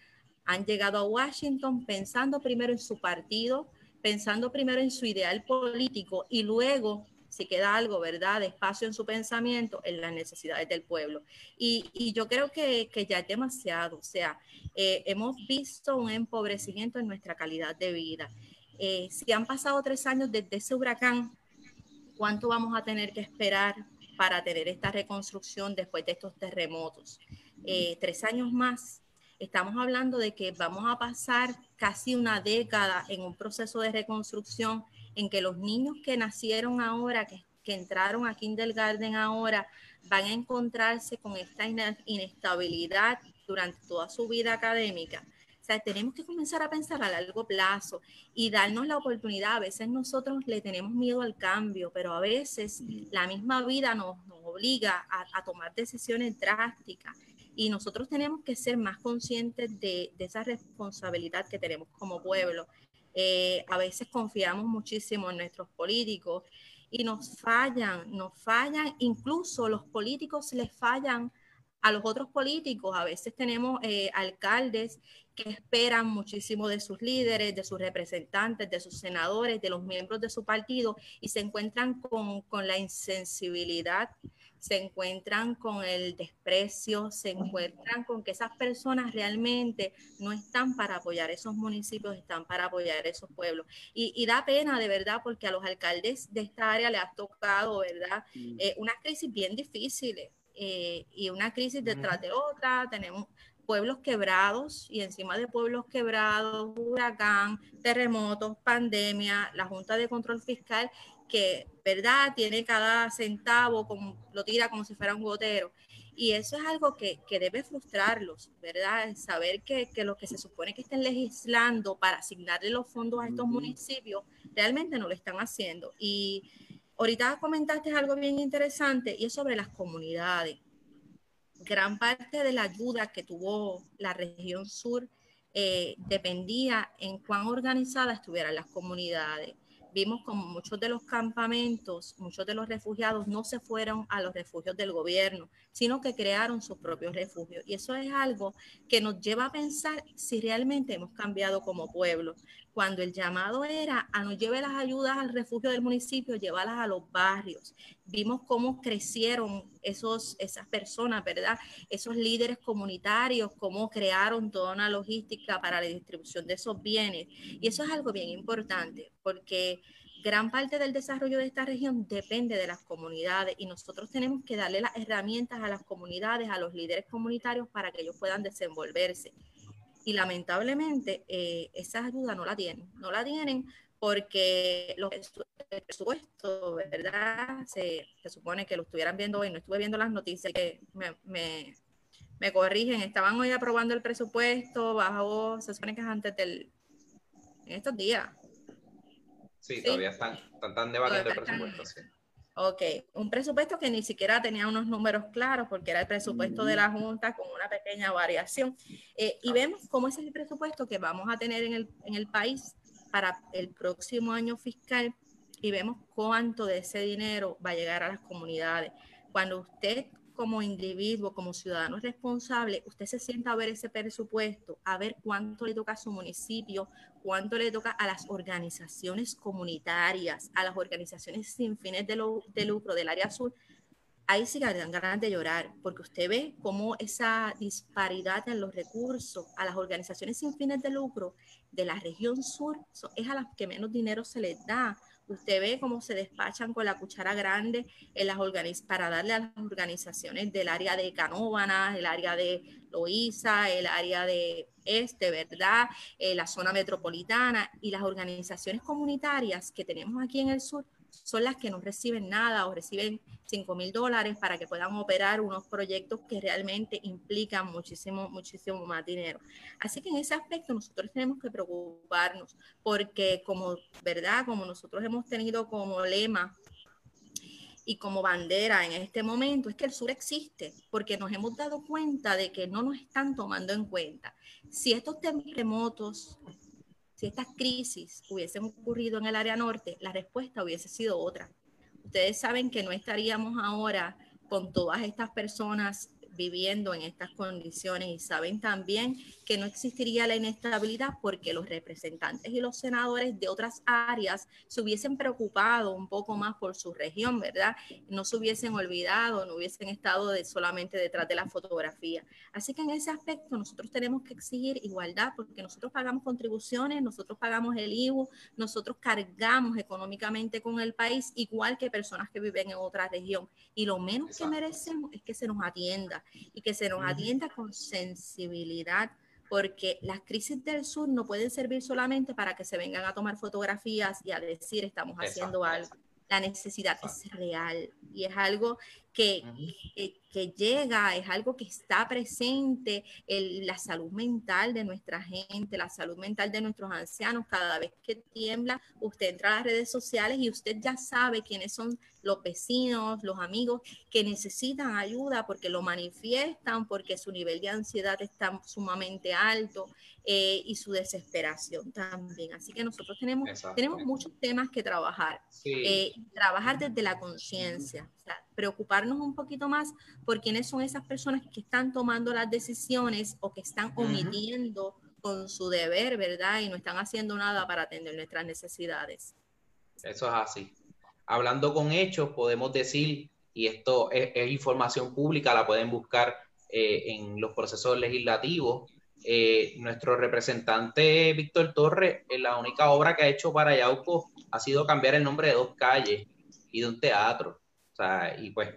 han llegado a Washington pensando primero en su partido, pensando primero en su ideal político y luego, si queda algo, ¿verdad?, de espacio en su pensamiento, en las necesidades del pueblo. Y, yo creo que, ya es demasiado, o sea, eh, hemos visto un empobrecimiento en nuestra calidad de vida. Eh, si han pasado tres años desde ese huracán, ¿cuánto vamos a tener que esperar para tener esta reconstrucción después de estos terremotos? Eh, tres años más Estamos hablando de que vamos a pasar casi una década en un proceso de reconstrucción en que los niños que nacieron ahora, que, entraron a kindergarten ahora, van a encontrarse con esta inestabilidad durante toda su vida académica. O sea, tenemos que comenzar a pensar a largo plazo y darnos la oportunidad. A veces nosotros le tenemos miedo al cambio, pero a veces la misma vida nos, obliga a, a tomar decisiones drásticas y nosotros tenemos que ser más conscientes de, esa responsabilidad que tenemos como pueblo. Eh, a veces confiamos muchísimo en nuestros políticos y nos fallan, nos fallan, incluso los políticos les fallan a los otros políticos. A veces tenemos eh, alcaldes que esperan muchísimo de sus líderes, de sus representantes, de sus senadores, de los miembros de su partido y se encuentran con, con la insensibilidad se encuentran con el desprecio, se encuentran con que esas personas realmente no están para apoyar esos municipios, están para apoyar esos pueblos. Y, da pena de verdad porque a los alcaldes de esta área le ha tocado, ¿verdad? Eh, una crisis bien difícil eh, y una crisis detrás de otra. Tenemos pueblos quebrados y encima de pueblos quebrados, huracán, terremotos, pandemia, la Junta de Control Fiscal que, ¿verdad? Tiene cada centavo, como, lo tira como si fuera un gotero. Y eso es algo que, debe frustrarlos, ¿verdad? Saber que, que lo que se supone que estén legislando para asignarle los fondos a estos municipios, realmente no lo están haciendo. Y ahorita comentaste algo bien interesante y es sobre las comunidades. Gran parte de la ayuda que tuvo la región sur eh, dependía en cuán organizadas estuvieran las comunidades vimos como muchos de los campamentos, muchos de los refugiados no se fueron a los refugios del gobierno, sino que crearon sus propios refugios. Y eso es algo que nos lleva a pensar si realmente hemos cambiado como pueblo. Cuando el llamado era a no lleve las ayudas al refugio del municipio, llevarlas a los barrios. Vimos cómo crecieron esos, esas personas, ¿verdad? Esos líderes comunitarios, cómo crearon toda una logística para la distribución de esos bienes. Y eso es algo bien importante, porque gran parte del desarrollo de esta región depende de las comunidades y nosotros tenemos que darle las herramientas a las comunidades, a los líderes comunitarios para que ellos puedan desenvolverse. Y lamentablemente eh, esa ayuda no la tienen, no la tienen porque los, el presupuesto, ¿verdad? Se, supone que lo estuvieran viendo hoy, no estuve viendo las noticias que me, me, me corrigen, estaban hoy aprobando el presupuesto, bajo, se supone que es antes del, en estos días, Sí, todavía están, están, debatiendo el presupuesto. Sí. Ok, un presupuesto que ni siquiera tenía unos números claros porque era el presupuesto de la Junta con una pequeña variación. Eh, y vemos cómo es el presupuesto que vamos a tener en el, en el país para el próximo año fiscal y vemos cuánto de ese dinero va a llegar a las comunidades. Cuando usted como individuo, como ciudadano responsable, usted se sienta a ver ese presupuesto, a ver cuánto le toca a su municipio, cuánto le toca a las organizaciones comunitarias, a las organizaciones sin fines de, lucro del área azul, ahí sí que dan ganas de llorar, porque usted ve cómo esa disparidad en los recursos a las organizaciones sin fines de lucro de la región sur es a las que menos dinero se les da. Usted ve cómo se despachan con la cuchara grande en las para darle a las organizaciones del área de Canóvanas, el área de Loíza, el área de Este, ¿verdad? Eh, la zona metropolitana y las organizaciones comunitarias que tenemos aquí en el sur son las que no reciben nada o reciben 5 mil dólares para que puedan operar unos proyectos que realmente implican muchísimo, muchísimo más dinero. Así que en ese aspecto nosotros tenemos que preocuparnos porque como, ¿verdad? Como nosotros hemos tenido como lema y como bandera en este momento es que el sur existe, porque nos hemos dado cuenta de que no nos están tomando en cuenta. Si estos terremotos, si estas crisis hubiesen ocurrido en el área norte, la respuesta hubiese sido otra. Ustedes saben que no estaríamos ahora con todas estas personas viviendo en estas condiciones y saben también que no existiría la inestabilidad porque los representantes y los senadores de otras áreas se hubiesen preocupado un poco más por su región, ¿verdad? No se hubiesen olvidado, no hubiesen estado de, solamente detrás de la fotografía. Así que en ese aspecto nosotros tenemos que exigir igualdad porque nosotros pagamos contribuciones, nosotros pagamos el IVU, nosotros cargamos económicamente con el país igual que personas que viven en otra región y lo menos que merecemos es que se nos atienda y que se nos atienda con sensibilidad, porque las crisis del sur no pueden servir solamente para que se vengan a tomar fotografías y a decir estamos haciendo algo. La necesidad es real y es algo que, que, llega, es algo que está presente, en la salud mental de nuestra gente, la salud mental de nuestros ancianos. Cada vez que tiembla, usted entra a las redes sociales y usted ya sabe quiénes son los vecinos, los amigos que necesitan ayuda porque lo manifiestan, porque su nivel de ansiedad está sumamente alto eh, y su desesperación también. Así que nosotros tenemos, tenemos muchos temas que trabajar. Eh, trabajar desde la conciencia, preocuparnos un poquito más por quiénes son esas personas que están tomando las decisiones o que están omitiendo con su deber, ¿verdad? Y no están haciendo nada para atender nuestras necesidades. Eso es así. Hablando con hechos, podemos decir, y esto es, información pública, la pueden buscar eh, en los procesos legislativos, eh, nuestro representante Víctor Torres, eh, la única obra que ha hecho para Yauco ha sido cambiar el nombre de dos calles y de un teatro. O sea, y pues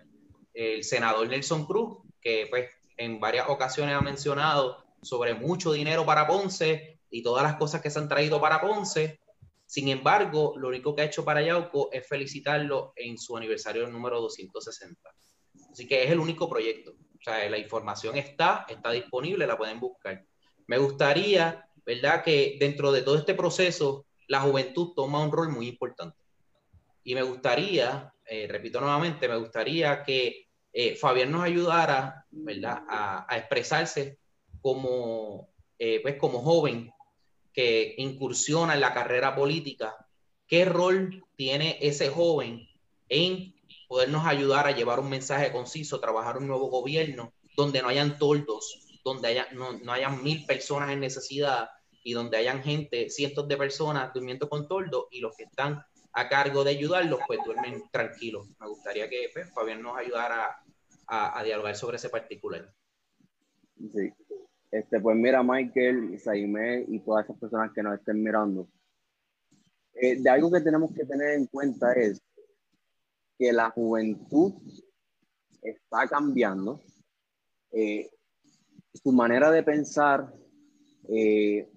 el senador Nelson Cruz, que pues en varias ocasiones ha mencionado sobre mucho dinero para Ponce y todas las cosas que se han traído para Ponce. Sin embargo, lo único que ha hecho para Yauco es felicitarlo en su aniversario número 260. Así que es el único proyecto. O sea, la información está, está disponible, la pueden buscar. Me gustaría, ¿verdad?, que dentro de todo este proceso, la juventud toma un rol muy importante. Y me gustaría, eh, repito nuevamente, me gustaría que eh, Fabián nos ayudara, ¿verdad?, a, expresarse como, eh, pues, como joven que incursiona en la carrera política. ¿Qué rol tiene ese joven en podernos ayudar a llevar un mensaje conciso, trabajar un nuevo gobierno donde no hayan toldos, donde haya, no, no hayan mil personas en necesidad y donde hayan gente, cientos de personas durmiendo con toldos y los que están a cargo de ayudarlos, pues duermen tranquilos. Me gustaría que pues, Fabián nos ayudara a, a, dialogar sobre ese particular. Sí. Este, pues mira, Michael, Saime y todas esas personas que nos estén mirando. Eh, de algo que tenemos que tener en cuenta es que la juventud está cambiando. Eh, su manera de pensar eh,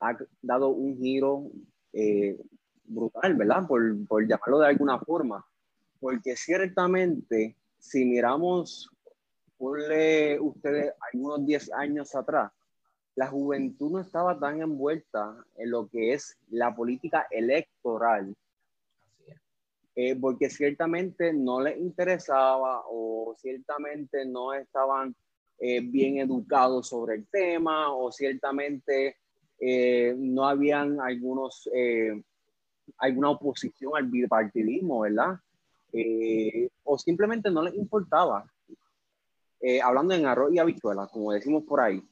ha dado un giro eh, brutal, ¿verdad? Por, por, llamarlo de alguna forma. Porque ciertamente, si miramos, ponle ustedes algunos 10 años atrás, la juventud no estaba tan envuelta en lo que es la política electoral eh, porque ciertamente no les interesaba o ciertamente no estaban eh, bien educados sobre el tema o ciertamente eh, no habían algunos, alguna oposición al bipartidismo, ¿verdad? o simplemente no les importaba. hablando en arroz y habichuelas, como decimos por ahí.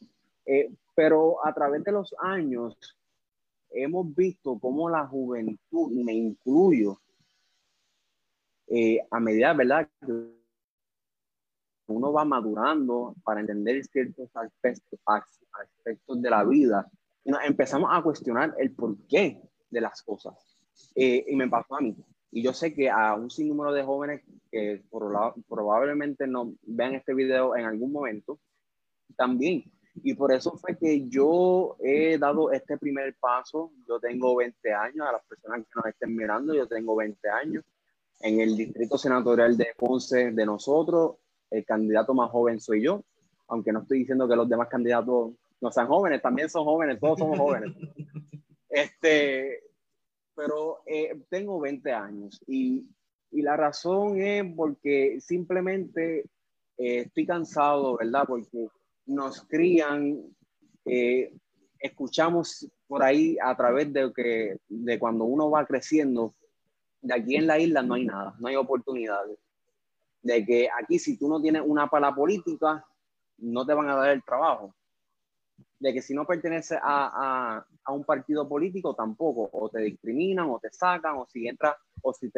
pero a través de los años hemos visto cómo la juventud, y me incluyo, eh, a medida, ¿verdad? uno va madurando para entender ciertos aspectos, aspectos de la vida, y nos empezamos a cuestionar el porqué de las cosas. Eh, y me pasó a mí. Y yo sé que a un sinnúmero de jóvenes que probablemente no vean este video en algún momento, también. Y por eso fue que yo he dado este primer paso. Yo tengo 20 años, a las personas que nos estén mirando, yo tengo 20 años. En el distrito senatorial de Ponce de nosotros, el candidato más joven soy yo, aunque no estoy diciendo que los demás candidatos no sean jóvenes, también son jóvenes, todos somos jóvenes. Este, pero eh, tengo 20 años y, y, la razón es porque simplemente eh, estoy cansado, ¿verdad? Porque nos crían, eh, escuchamos por ahí a través de que de cuando uno va creciendo, de aquí en la isla no hay nada, no hay oportunidades. De que aquí si tú no tienes una pala política, no te van a dar el trabajo. De que si no perteneces a, a, a un partido político, tampoco. O te discriminan, o te sacan, o si entra, o si,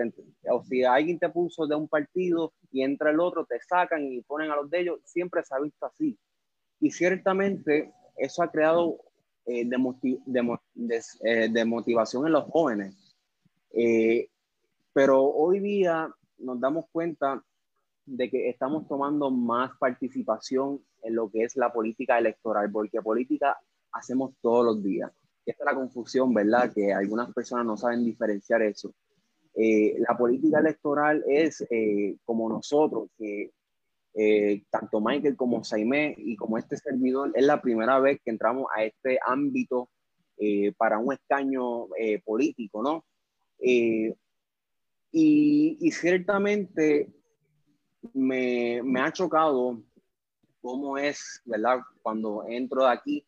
o si alguien te puso de un partido y entra el otro, te sacan y ponen a los de ellos. Siempre se ha visto así. Y ciertamente eso ha creado eh, de, eh, motivación en los jóvenes. Eh, pero hoy día nos damos cuenta de que estamos tomando más participación en lo que es la política electoral, porque política hacemos todos los días. Esta es la confusión, ¿verdad? Que algunas personas no saben diferenciar eso. Eh, la política electoral es eh, como nosotros, que eh, tanto Michael como Saime y como este servidor, es la primera vez que entramos a este ámbito para un escaño político, ¿no? Y, ciertamente me, me, ha chocado cómo es, ¿verdad? Cuando entro de aquí,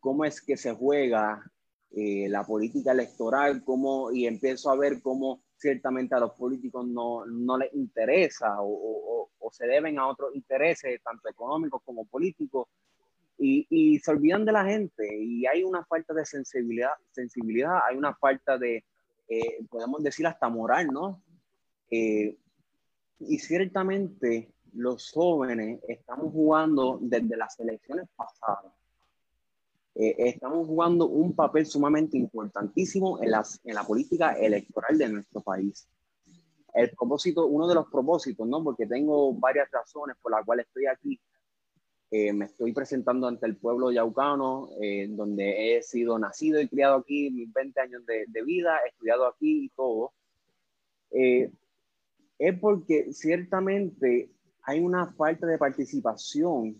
cómo es que se juega eh, la política electoral, cómo, y empiezo a ver cómo ciertamente a los políticos no, no les interesa o, o, o, se deben a otros intereses, tanto económicos como políticos, y, y, se olvidan de la gente y hay una falta de sensibilidad, sensibilidad hay una falta de, eh, podemos decir hasta moral, ¿no? Eh, y ciertamente los jóvenes estamos jugando desde las elecciones pasadas. Eh, estamos jugando un papel sumamente importantísimo en, las, en la política electoral de nuestro país. El propósito, uno de los propósitos, ¿no? Porque tengo varias razones por las cuales estoy aquí. me estoy presentando ante el pueblo yaucano, donde he sido nacido y criado aquí, mis 20 años de, de vida, he estudiado aquí y todo. Eh, es porque ciertamente hay una falta de participación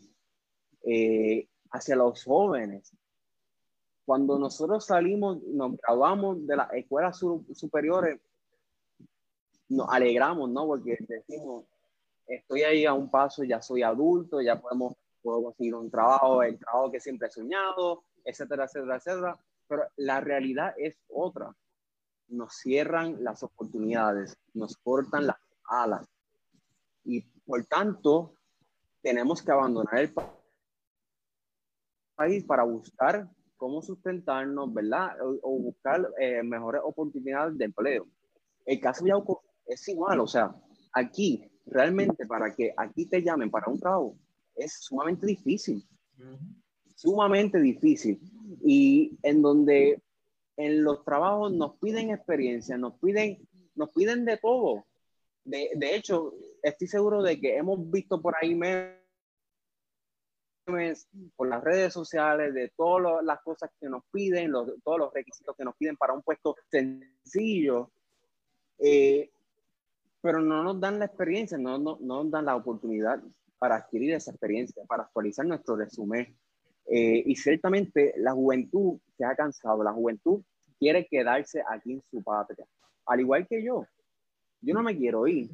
eh, hacia los jóvenes. Cuando nosotros salimos, nos graduamos de las escuelas superiores, nos alegramos, ¿no? Porque decimos, estoy ahí a un paso, ya soy adulto, ya podemos, puedo conseguir un trabajo, el trabajo que siempre he soñado, etcétera, etcétera, etcétera. Pero la realidad es otra. Nos cierran las oportunidades, nos cortan las alas. Y por tanto, tenemos que abandonar el país para buscar cómo sustentarnos, ¿verdad? O, buscar eh, mejores oportunidades de empleo. El caso de Yauco es igual, o sea, aquí, realmente para que aquí te llamen para un trabajo, es sumamente difícil. Sumamente difícil. Y en donde en los trabajos nos piden experiencia, nos piden, nos piden de todo. De, de hecho, estoy seguro de que hemos visto por ahí memes por las redes sociales, de todas las cosas que nos piden, los, todos los requisitos que nos piden para un puesto sencillo, eh, pero no nos dan la experiencia, no, no, no, nos dan la oportunidad para adquirir esa experiencia, para actualizar nuestro resumen. Eh, y ciertamente la juventud se ha cansado, la juventud quiere quedarse aquí en su patria, al igual que yo. Yo no me quiero ir,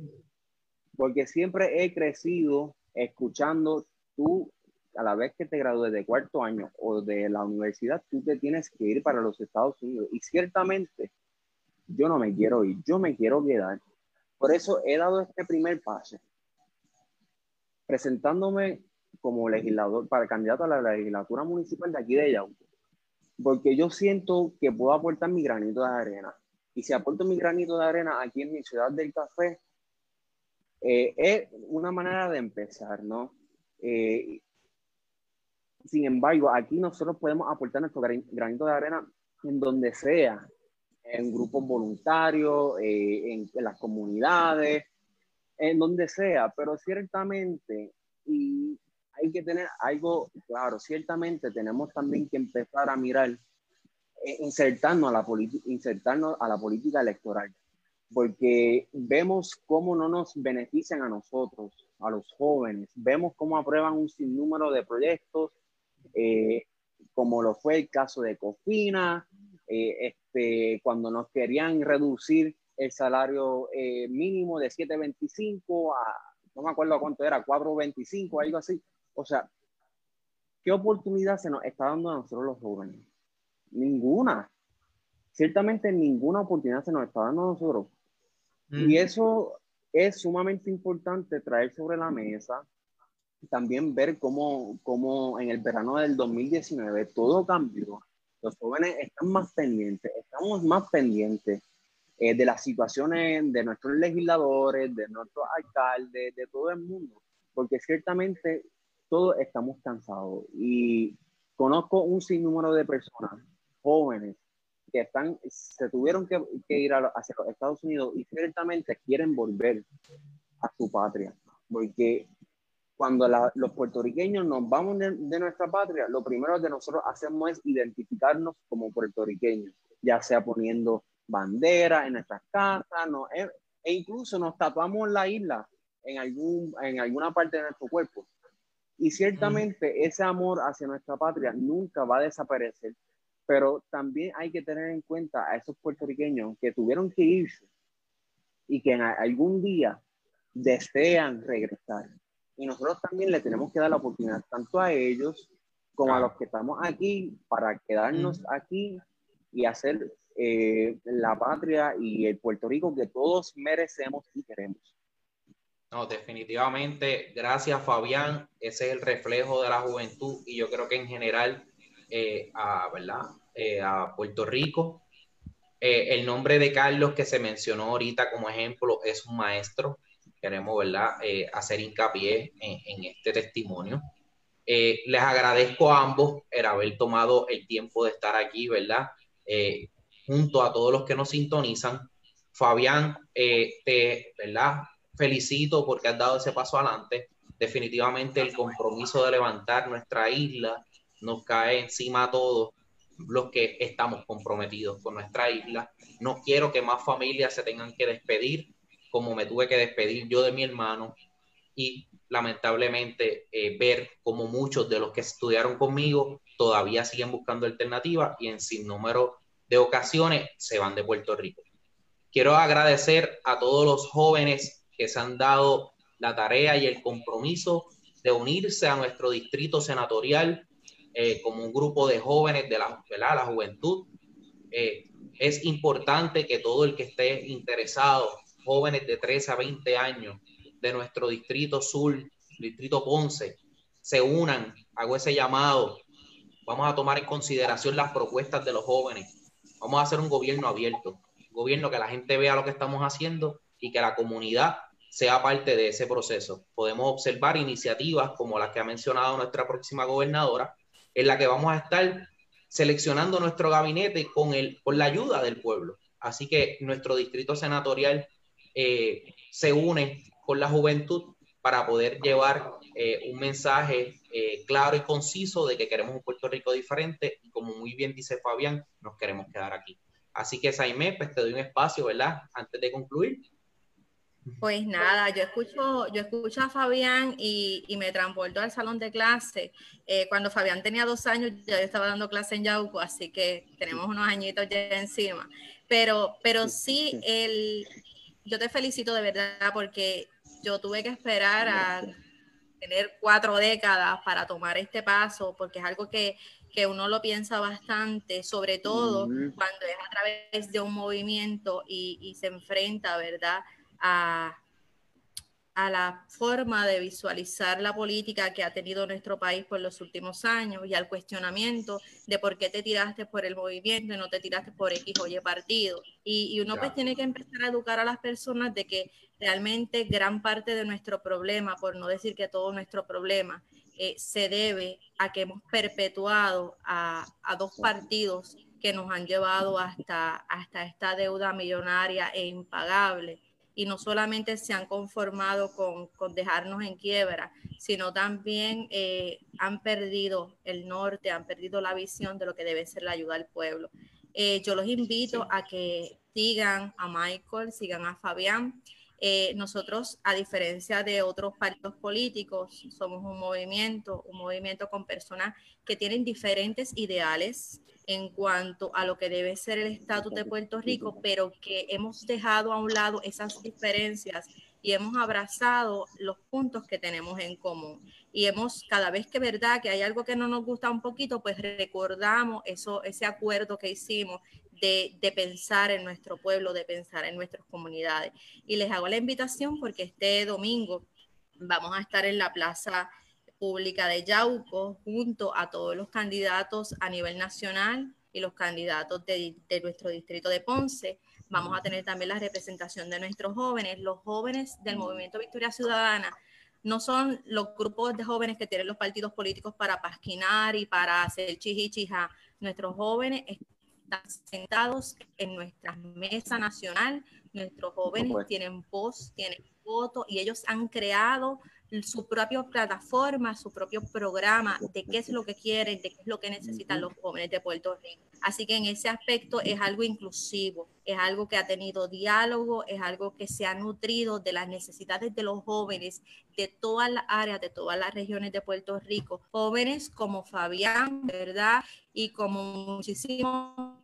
porque siempre he crecido escuchando tú a la vez que te gradúes de cuarto año o de la universidad, tú te tienes que ir para los Estados Unidos. Y ciertamente, yo no me quiero ir, yo me quiero quedar. Por eso he dado este primer paso, presentándome como legislador, para candidato a la legislatura municipal de aquí de Yauco. Porque yo siento que puedo aportar mi granito de arena. Y si aporto mi granito de arena aquí en mi ciudad del café, eh, es una manera de empezar, ¿no? Eh, sin embargo, aquí nosotros podemos aportar nuestro granito de arena en donde sea, en grupos voluntarios, eh, en, las comunidades, en donde sea, pero ciertamente, y hay que tener algo claro, ciertamente tenemos también que empezar a mirar, eh, insertarnos, a la insertarnos a la política electoral, porque vemos cómo no nos benefician a nosotros, a los jóvenes, vemos cómo aprueban un sinnúmero de proyectos eh, como lo fue el caso de Cofina, eh, este, cuando nos querían reducir el salario eh, mínimo de 7.25 a, no me acuerdo cuánto era, 4.25, algo así. O sea, ¿qué oportunidad se nos está dando a nosotros los jóvenes? Ninguna. Ciertamente ninguna oportunidad se nos está dando a nosotros. Y eso es sumamente importante traer sobre la mesa también ver cómo, cómo en el verano del 2019 todo cambió. Los jóvenes están más pendientes, estamos más pendientes eh, de las situaciones de nuestros legisladores, de nuestros alcaldes, de todo el mundo, porque ciertamente todos estamos cansados y conozco un sinnúmero de personas jóvenes que están, se tuvieron que, ir a, hacia Estados Unidos y ciertamente quieren volver a su patria, porque cuando los puertorriqueños nos vamos de, nuestra patria, lo primero que nosotros hacemos es identificarnos como puertorriqueños, ya sea poniendo bandera en nuestras casas, no, e, e, incluso nos tatuamos la isla en, algún, en alguna parte de nuestro cuerpo. Y ciertamente ese amor hacia nuestra patria nunca va a desaparecer, pero también hay que tener en cuenta a esos puertorriqueños que tuvieron que irse y que en algún día desean regresar. Y nosotros también le tenemos que dar la oportunidad tanto a ellos como a los que estamos aquí para quedarnos aquí y hacer eh, la patria y el Puerto Rico que todos merecemos y queremos. No, definitivamente, gracias Fabián, ese es el reflejo de la juventud y yo creo que en general eh, a, ¿verdad? Eh, a Puerto Rico. el nombre de Carlos que se mencionó ahorita como ejemplo es un maestro, queremos ¿verdad? Eh, hacer hincapié en, este testimonio. Eh, les agradezco a ambos el haber tomado el tiempo de estar aquí, ¿verdad? Eh, junto a todos los que nos sintonizan. Fabián, te ¿verdad? felicito porque has dado ese paso adelante. Definitivamente el compromiso de levantar nuestra isla nos cae encima a todos los que estamos comprometidos con nuestra isla. No quiero que más familias se tengan que despedir como me tuve que despedir yo de mi hermano y lamentablemente eh, ver como muchos de los que estudiaron conmigo todavía siguen buscando alternativas y en sin número de ocasiones se van de Puerto Rico. Quiero agradecer a todos los jóvenes que se han dado la tarea y el compromiso de unirse a nuestro distrito senatorial eh, como un grupo de jóvenes de la, la juventud. Eh, es importante que todo el que esté interesado, jóvenes de 13 a 20 años de nuestro distrito sur, distrito Ponce, se unan, hago ese llamado, vamos a tomar en consideración las propuestas de los jóvenes, vamos a hacer un gobierno abierto, un gobierno que la gente vea lo que estamos haciendo y que la comunidad sea parte de ese proceso. Podemos observar iniciativas como las que ha mencionado nuestra próxima gobernadora, en la que vamos a estar seleccionando nuestro gabinete con, el, con la ayuda del pueblo. Así que nuestro distrito senatorial eh, se une con la juventud para poder llevar eh, un mensaje eh, claro y conciso de que queremos un Puerto Rico diferente y como muy bien dice Fabián, nos queremos quedar aquí. Así que Saime, pues te doy un espacio, ¿verdad? Antes de concluir. Pues nada, yo escucho, yo escucho a Fabián y, me transporto al salón de clase. Eh, cuando Fabián tenía dos años, ya yo estaba dando clase en Yauco, así que tenemos unos añitos ya encima. Pero, pero sí, el, yo te felicito de verdad porque yo tuve que esperar a tener cuatro décadas para tomar este paso, porque es algo que, que uno lo piensa bastante, sobre todo cuando es a través de un movimiento y, y se enfrenta, ¿verdad? A, la forma de visualizar la política que ha tenido nuestro país por los últimos años y al cuestionamiento de por qué te tiraste por el movimiento y no te tiraste por X o Y partido. Y, uno pues tiene que empezar a educar a las personas de que realmente gran parte de nuestro problema, por no decir que todo nuestro problema, eh, se debe a que hemos perpetuado a, a, dos partidos que nos han llevado hasta, hasta esta deuda millonaria e impagable y no solamente se han conformado con, con dejarnos en quiebra, sino también eh, han perdido el norte, han perdido la visión de lo que debe ser la ayuda al pueblo. Eh, yo los invito a que sigan a Michael, sigan a Fabián. Eh, nosotros, a diferencia de otros partidos políticos, somos un movimiento, un movimiento con personas que tienen diferentes ideales, en cuanto a lo que debe ser el estatus de Puerto Rico, pero que hemos dejado a un lado esas diferencias y hemos abrazado los puntos que tenemos en común. Y hemos, cada vez que verdad que hay algo que no nos gusta un poquito, pues recordamos eso, ese acuerdo que hicimos de, de, pensar en nuestro pueblo, de pensar en nuestras comunidades. Y les hago la invitación porque este domingo vamos a estar en la Plaza Pública de Yauco junto a todos los candidatos a nivel nacional y los candidatos de, nuestro distrito de Ponce. Vamos a tener también la representación de nuestros jóvenes. Los jóvenes del Movimiento Victoria Ciudadana no son los grupos de jóvenes que tienen los partidos políticos para pasquinar y para hacer chichichija. Nuestros jóvenes sentados en nuestra mesa nacional. Nuestros jóvenes tienen voz, tienen voto y ellos han creado su propia plataforma, su propio programa de qué es lo que quieren, de qué es lo que necesitan los jóvenes de Puerto Rico. Así que en ese aspecto es algo inclusivo, es algo que ha tenido diálogo, es algo que se ha nutrido de las necesidades de los jóvenes de todas las áreas, de todas las regiones de Puerto Rico. Jóvenes como Fabián, ¿verdad? Y como muchísimos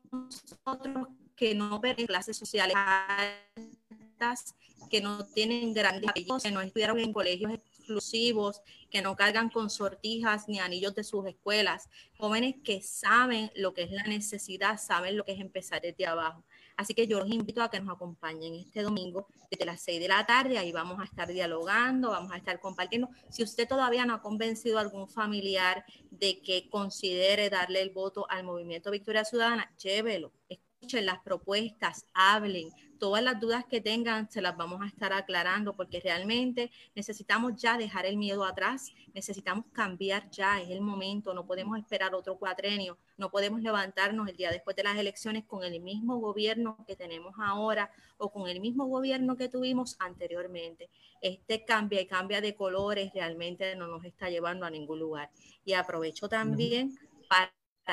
otros que no ven clases sociales altas, que no tienen grandes apellidos, que no estudiaron en colegios exclusivos, que no cargan con sortijas ni anillos de sus escuelas, jóvenes que saben lo que es la necesidad, saben lo que es empezar desde abajo. Así que yo los invito a que nos acompañen este domingo desde las 6 de la tarde, ahí vamos a estar dialogando, vamos a estar compartiendo. Si usted todavía no ha convencido a algún familiar de que considere darle el voto al Movimiento Victoria Ciudadana, llévelo, escuchen las propuestas, hablen, todas las dudas que tengan se las vamos a estar aclarando porque realmente necesitamos ya dejar el miedo atrás, necesitamos cambiar ya, es el momento, no podemos esperar otro cuatrenio, no podemos levantarnos el día después de las elecciones con el mismo gobierno que tenemos ahora o con el mismo gobierno que tuvimos anteriormente. Este cambia y cambia de colores realmente no nos está llevando a ningún lugar. Y aprovecho también para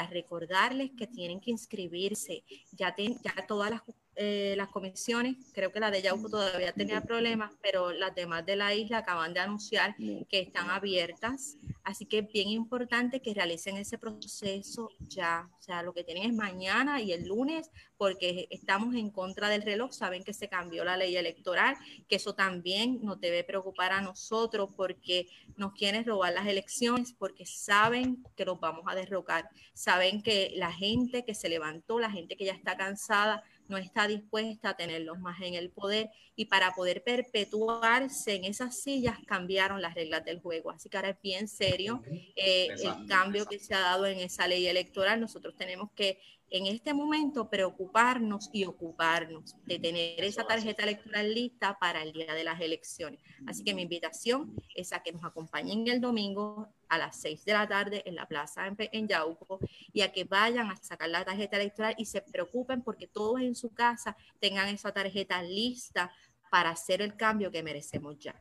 recordarles que tienen que inscribirse. Ya, ya todas las eh, las comisiones, creo que la de Yauco todavía tenía problemas, pero las demás de la isla acaban de anunciar que están abiertas. Así que es bien importante que realicen ese proceso ya. O sea, lo que tienen es mañana y el lunes, porque estamos en contra del reloj. Saben que se cambió la ley electoral, que eso también nos debe preocupar a nosotros porque nos quieren robar las elecciones, porque saben que los vamos a derrocar. Saben que la gente que se levantó, la gente que ya está cansada, no está dispuesta a tenerlos más en el poder y para poder perpetuarse en esas sillas cambiaron las reglas del juego. Así que ahora es bien serio eh, el cambio que se ha dado en esa ley electoral. Nosotros tenemos que en este momento preocuparnos y ocuparnos de tener esa tarjeta electoral lista para el día de las elecciones. Así que mi invitación es a que nos acompañen el domingo a las 6 de la tarde en la plaza en, Yauco y a que vayan a sacar la tarjeta electoral y se preocupen porque todos en su casa tengan esa tarjeta lista para hacer el cambio que merecemos ya.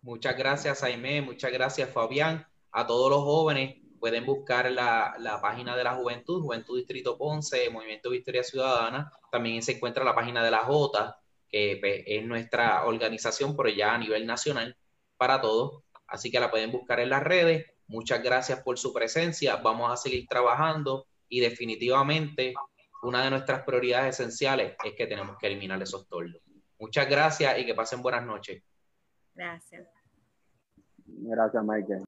Muchas gracias, Jaime. Muchas gracias, Fabián. A todos los jóvenes pueden buscar la, la, página de la Juventud, Juventud Distrito Ponce, Movimiento Victoria Ciudadana. También se encuentra la página de la J, que pues, es nuestra organización, pero ya a nivel nacional para todos. Así que la pueden buscar en las redes. Muchas gracias por su presencia. Vamos a seguir trabajando y definitivamente una de nuestras prioridades esenciales es que tenemos que eliminar esos tordos. Muchas gracias y que pasen buenas noches. Gracias. Gracias, Michael.